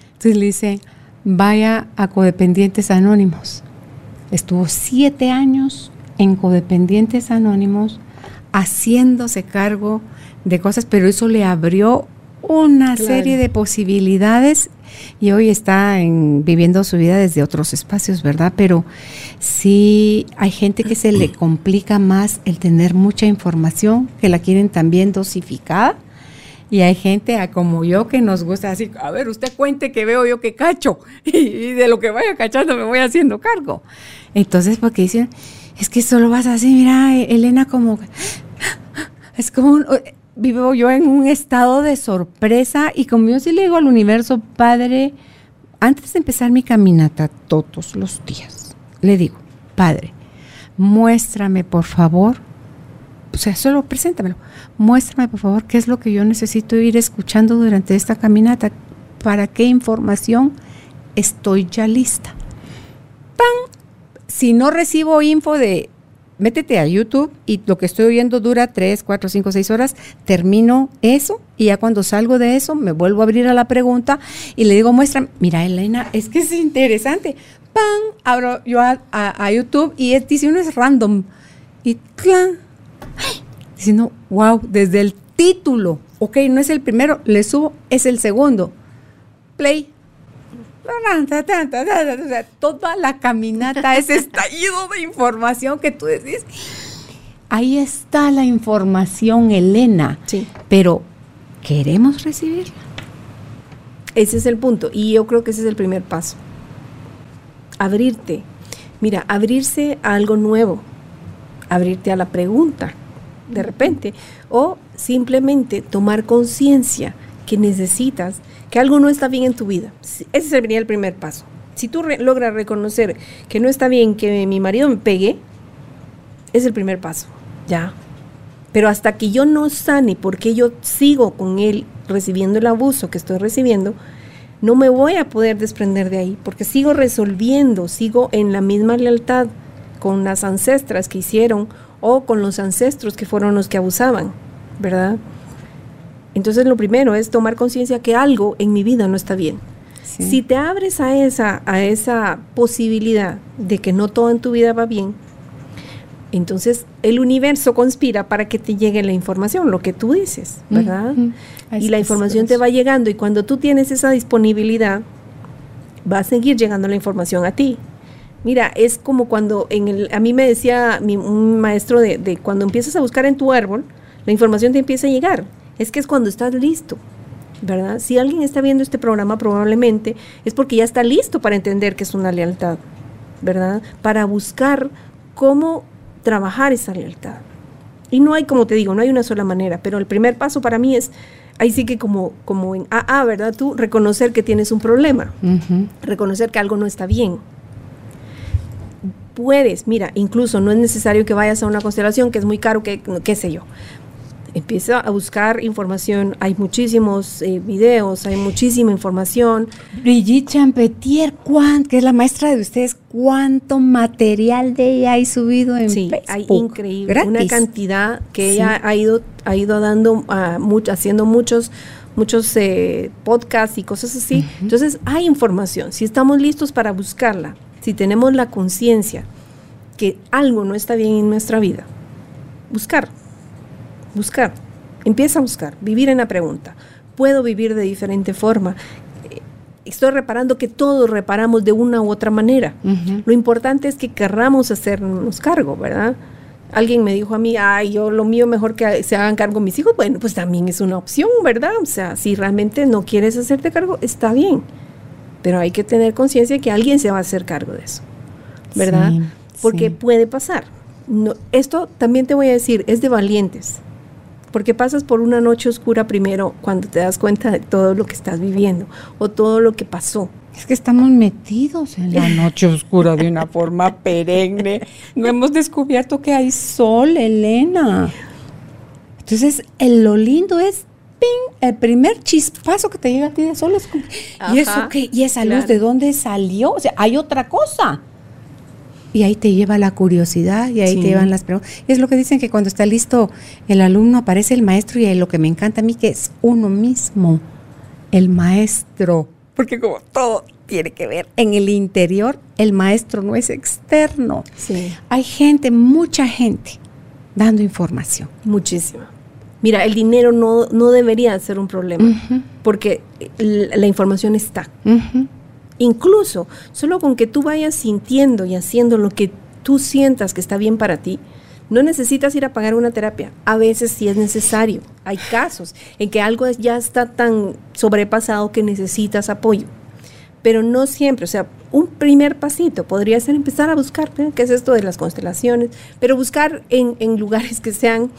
Entonces le dice, vaya a Codependientes Anónimos. Estuvo siete años en Codependientes Anónimos haciéndose cargo de cosas, pero eso le abrió una serie de posibilidades y hoy está en, viviendo su vida desde otros espacios, ¿verdad? Pero sí hay gente que se le complica más el tener mucha información, que la quieren también dosificada. Y hay gente como yo que nos gusta así, a ver, usted cuente que veo yo que cacho y, de lo que vaya cachando me voy haciendo cargo. Entonces, porque dicen, es que solo vas así, mira, Elena como, es como, vivo yo en un estado de sorpresa y como yo sí le digo al universo, Padre, antes de empezar mi caminata todos los días, le digo, Padre, muéstrame por favor, o sea, solo preséntamelo, muéstrame por favor qué es lo que yo necesito ir escuchando durante esta caminata, para qué información estoy ya lista. ¡Pam! Si no recibo info de métete a YouTube y lo que estoy oyendo dura 3, 4, 5, 6 horas, termino eso y ya cuando salgo de eso me vuelvo a abrir a la pregunta y le digo, muestra, mira Elena, es que es interesante. ¡Pam! Abro yo a, YouTube y es, dice uno es random. Y ¡clan! Diciendo, wow, desde el título, ok, no es el primero, le subo, es el segundo. Play, toda la caminata, ese estallido de información que tú decís. Ahí está la información, Elena. Sí. Pero, ¿queremos recibirla? Ese es el punto. Y yo creo que ese es el primer paso. Abrirte. Mira, abrirse a algo nuevo. Abrirte a la pregunta, de repente. O simplemente tomar conciencia que necesitas que algo no está bien en tu vida. Ese sería el primer paso. Si tú logras reconocer que no está bien que mi marido me pegue, es el primer paso, ya. Pero hasta que yo no sane, porque yo sigo con él recibiendo el abuso que estoy recibiendo, no me voy a poder desprender de ahí, porque sigo resolviendo, sigo en la misma lealtad con las ancestras que hicieron o con los ancestros que fueron los que abusaban, ¿verdad? Entonces lo primero es tomar conciencia que algo en mi vida no está bien. Si te abres a esa, a esa posibilidad de que no todo en tu vida va bien, entonces el universo conspira para que te llegue la información, lo que tú dices, ¿verdad? Y la información te va llegando y cuando tú tienes esa disponibilidad, va a seguir llegando la información a ti. Mira, es como cuando en el, a mí me decía un maestro de, de cuando empiezas a buscar en tu árbol, la información te empieza a llegar es que es cuando estás listo, ¿verdad? Si alguien está viendo este programa probablemente es porque ya está listo para entender que es una lealtad, ¿verdad? Para buscar cómo trabajar esa lealtad. Y no hay, como te digo, no hay una sola manera, pero el primer paso para mí es, ahí sí que como, como en AA, ¿verdad? Tú reconocer que tienes un problema, reconocer que algo no está bien. Puedes, mira, incluso no es necesario que vayas a una constelación, que es muy caro, que qué sé yo empieza a buscar información. Hay muchísimos eh, videos, hay muchísima información. Brigitte Champetier, que es la maestra de ustedes, ¿cuánto material de ella hay subido en sí, hay increíble. Una cantidad que ella ha ido, ha ido dando, haciendo muchos muchos eh, podcasts y cosas así. Entonces hay información. Si estamos listos para buscarla, si tenemos la conciencia que algo no está bien en nuestra vida, buscar, buscar, empieza a buscar, vivir en la pregunta. ¿Puedo vivir de diferente forma? Estoy reparando que todos reparamos de una u otra manera. Lo importante es que querramos hacernos cargo, ¿verdad? Alguien me dijo a mí, ay, yo lo mío mejor que se hagan cargo mis hijos. Bueno, pues también es una opción, ¿verdad? O sea, si realmente no quieres hacerte cargo, está bien. Pero hay que tener conciencia que alguien se va a hacer cargo de eso, ¿verdad? Porque puede pasar No, esto también te voy a decir, es de valientes, porque pasas por una noche oscura primero cuando te das cuenta de todo lo que estás viviendo o todo lo que pasó. Es que estamos metidos en la noche oscura de una forma perenne. No hemos descubierto que hay sol, Elena. Entonces, el, lo lindo es ¡ping! el primer chispazo que te llega a ti de sol. Es como, ¿Y eso qué? ¿Y esa luz de dónde salió? O sea, hay otra cosa. Y ahí te lleva la curiosidad y ahí te llevan las preguntas. Y es lo que dicen que cuando está listo el alumno aparece el maestro y ahí lo que me encanta a mí que es uno mismo, el maestro. Porque como todo tiene que ver en el interior, el maestro no es externo. Sí. Hay gente, mucha gente, dando información. Muchísima. Mira, el dinero no, no debería ser un problema, porque la, información está. Incluso, solo con que tú vayas sintiendo y haciendo lo que tú sientas que está bien para ti, no necesitas ir a pagar una terapia. A veces sí es necesario. Hay casos en que algo ya está tan sobrepasado que necesitas apoyo. Pero no siempre, o sea, un primer pasito podría ser empezar a buscar, ¿qué es esto de las constelaciones? Pero buscar en, en lugares que sean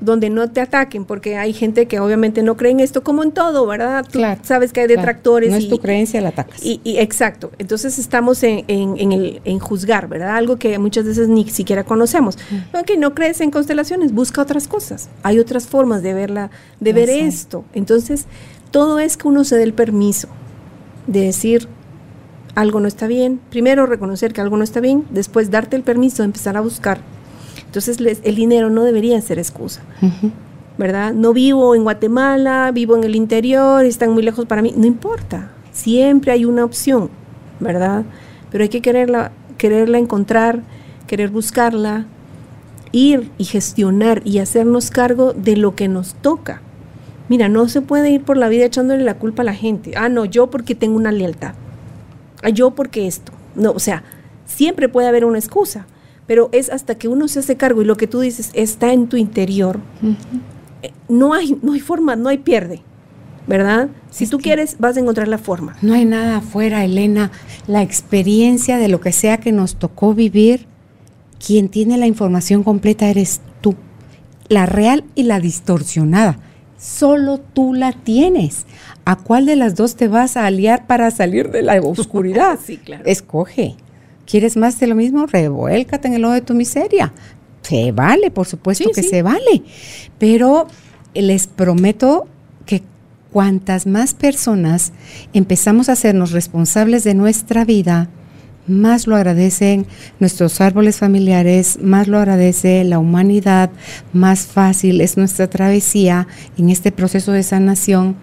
donde no te ataquen, porque hay gente que obviamente no cree en esto, como en todo, ¿verdad? Tú sabes que hay detractores. No es tu creencia, la atacas. Y, exacto. Entonces estamos en, el, en juzgar, ¿verdad? Algo que muchas veces ni siquiera conocemos. Aunque no crees en constelaciones, busca otras cosas. Hay otras formas de verla, de ver esto. Entonces, todo es que uno se dé el permiso de decir algo no está bien. Primero reconocer que algo no está bien, después darte el permiso de empezar a buscar entonces el dinero no debería ser excusa. ¿Verdad? No vivo en Guatemala, vivo en el interior, están muy lejos para mí. No importa. Siempre hay una opción, ¿verdad? Pero hay que quererla, quererla encontrar, querer buscarla, ir y gestionar y hacernos cargo de lo que nos toca. Mira, no se puede ir por la vida echándole la culpa a la gente. Ah, no, yo porque tengo una lealtad. Ah, yo porque esto. No, o sea, siempre puede haber una excusa pero es hasta que uno se hace cargo y lo que tú dices está en tu interior. No, hay, no hay forma, no hay pierde, ¿verdad? Si tú quieres, vas a encontrar la forma. No hay nada afuera, Elena. La experiencia de lo que sea que nos tocó vivir, quien tiene la información completa eres tú. La real y la distorsionada. Solo tú la tienes. ¿A cuál de las dos te vas a aliar para salir de la oscuridad? sí, claro. Escoge. ¿Quieres más de lo mismo? Revuélcate en el ojo de tu miseria. Se vale, por supuesto que se vale. Pero les prometo que cuantas más personas empezamos a hacernos responsables de nuestra vida, más lo agradecen nuestros árboles familiares, más lo agradece la humanidad, más fácil es nuestra travesía en este proceso de sanación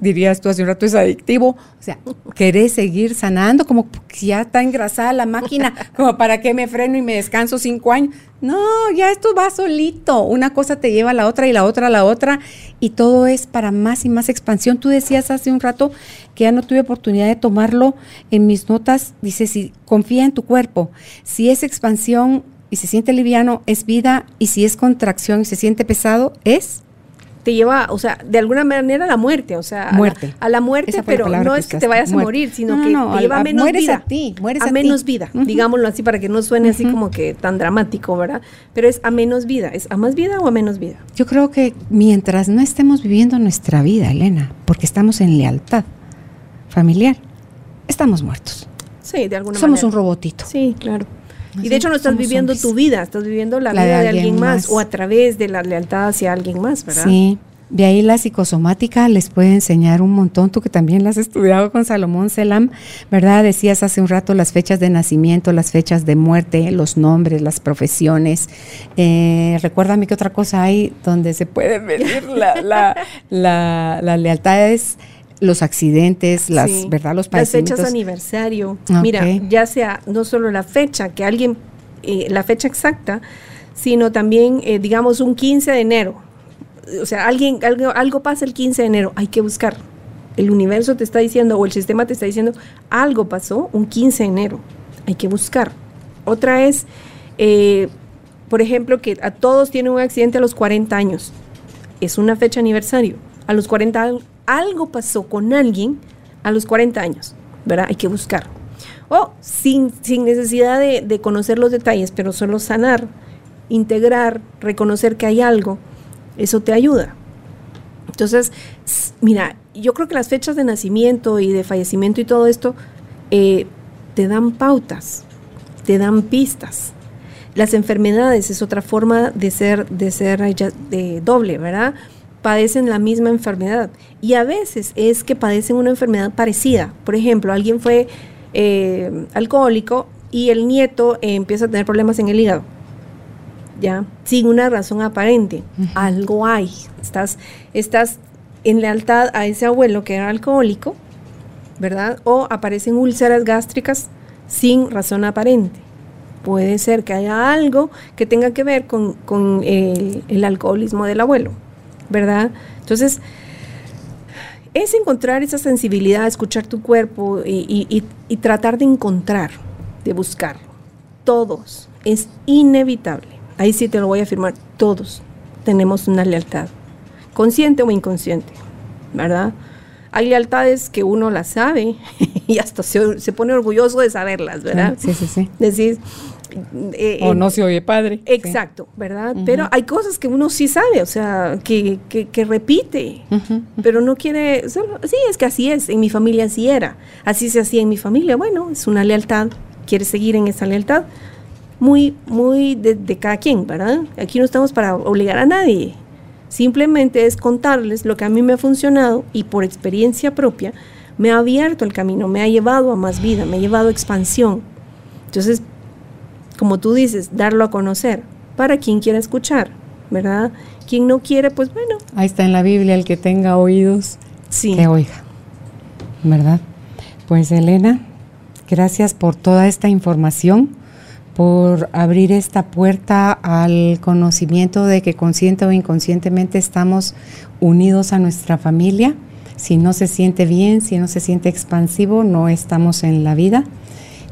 dirías tú hace un rato, es adictivo. O sea, querés seguir sanando, como ya está engrasada la máquina, como para que me freno y me descanso cinco años. No, ya esto va solito. Una cosa te lleva a la otra y la otra a la otra, y todo es para más y más expansión. Tú decías hace un rato que ya no tuve oportunidad de tomarlo en mis notas. Dice, si confía en tu cuerpo, si es expansión y se siente liviano, es vida, y si es contracción y se siente pesado, es te lleva, o sea, de alguna manera a la muerte, o sea, muerte. A, la, muerte, pero no es que te vayas a morir, sino que te lleva a menos vida. A ti, mueres a, menos vida, digámoslo así para que no suene así como que tan dramático, ¿verdad? Pero es a menos vida, ¿es a más vida o a menos vida? Yo creo que mientras no estemos viviendo nuestra vida, Elena, porque estamos en lealtad familiar, estamos muertos. Sí, de alguna manera. Somos un robotito. Sí, claro. Y de hecho no estás viviendo tu vida, estás viviendo la, vida de, alguien, más, o a través de la lealtad hacia alguien más, ¿verdad? Sí. De ahí la psicosomática les puede enseñar un montón, tú que también la has estudiado con Salomón Selam, ¿verdad? Decías hace un rato las fechas de nacimiento, las fechas de muerte, los nombres, las profesiones. Eh, recuérdame que otra cosa hay donde se puede medir la, la, la, la lealtad es los accidentes, las, ¿verdad? Los Las fechas de aniversario. Mira, ya sea no solo la fecha, que alguien, eh, la fecha exacta, sino también, eh, digamos, un 15 de enero. O sea, alguien, algo, algo pasa el 15 de enero, hay que buscar. El universo te está diciendo, o el sistema te está diciendo, algo pasó un 15 de enero, hay que buscar. Otra es, eh, por ejemplo, que a todos tienen un accidente a los 40 años. Es una fecha aniversario. A los 40 algo pasó con alguien a los 40 años, ¿verdad? Hay que buscar. O sin, sin necesidad de, de conocer los detalles, pero solo sanar, integrar, reconocer que hay algo, eso te ayuda. Entonces, mira, yo creo que las fechas de nacimiento y de fallecimiento y todo esto eh, te dan pautas, te dan pistas. Las enfermedades es otra forma de ser, de ser de doble, ¿verdad? Padecen la misma enfermedad. Y a veces es que padecen una enfermedad parecida. Por ejemplo, alguien fue eh, alcohólico y el nieto empieza a tener problemas en el hígado. ¿Ya? Sin una razón aparente. Algo hay. Estás, estás en lealtad a ese abuelo que era alcohólico, ¿verdad? O aparecen úlceras gástricas sin razón aparente. Puede ser que haya algo que tenga que ver con, el, alcoholismo del abuelo, ¿verdad? Entonces, es encontrar esa sensibilidad, escuchar tu cuerpo y, y tratar de encontrar, de buscar. Todos, es inevitable. Ahí sí te lo voy a afirmar, todos tenemos una lealtad consciente o inconsciente, ¿verdad? Hay lealtades que uno las sabe y hasta se, pone orgulloso de saberlas, ¿verdad? Sí, sí, sí. Decir, eh, o no se oye padre. Exacto, ¿verdad? Pero hay cosas que uno sí sabe, o sea, que, que, repite, pero no quiere, sí, es que así es, en mi familia así era, así se hacía en mi familia, bueno, es una lealtad, quiere seguir en esa lealtad, muy, muy de, de cada quien, ¿verdad? Aquí no estamos para obligar a nadie, Simplemente es contarles lo que a mí me ha funcionado y por experiencia propia me ha abierto el camino, me ha llevado a más vida, me ha llevado a expansión. Entonces, como tú dices, darlo a conocer para quien quiera escuchar, ¿verdad? Quien no quiere, pues bueno. Ahí está en la Biblia, el que tenga oídos, sí. que oiga, ¿verdad? Pues Elena, gracias por toda esta información por abrir esta puerta al conocimiento de que consciente o inconscientemente estamos unidos a nuestra familia. Si no se siente bien, si no se siente expansivo, no estamos en la vida.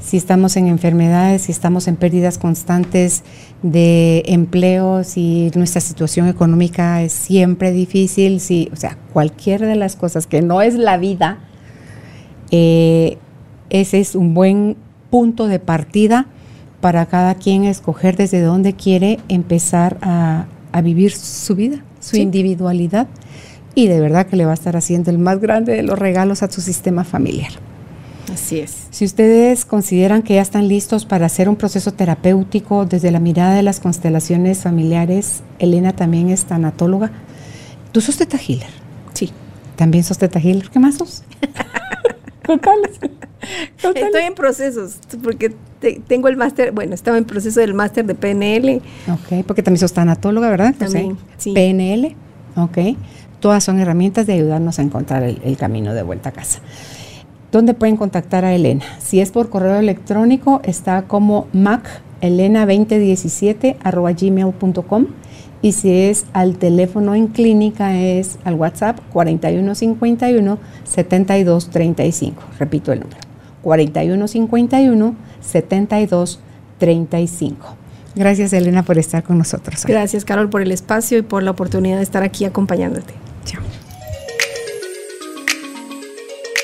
Si estamos en enfermedades, si estamos en pérdidas constantes de empleo, si nuestra situación económica es siempre difícil, si, o sea, cualquier de las cosas que no es la vida, eh, ese es un buen punto de partida para cada quien escoger desde dónde quiere empezar a, vivir su vida, su individualidad. Y de verdad que le va a estar haciendo el más grande de los regalos a su sistema familiar. Así es. Si ustedes consideran que ya están listos para hacer un proceso terapéutico desde la mirada de las constelaciones familiares, Elena también es tanatóloga. ¿Tú sos teta healer? Sí. ¿También sos teta healer? ¿Qué más sos? Estoy en procesos, porque tengo el máster, bueno, estaba en proceso del máster de PNL. Ok, porque también sos tanatóloga, ¿verdad? También, sí. PNL, ok. Todas son herramientas de ayudarnos a encontrar el, camino de vuelta a casa. ¿Dónde pueden contactar a Elena? Si es por correo electrónico, está como macelena2017 gmail.com y si es al teléfono en clínica es al WhatsApp 4151 7235. Repito el número. 4151 7235. Gracias Elena por estar con nosotros. Gracias Carol por el espacio y por la oportunidad de estar aquí acompañándote. Chao.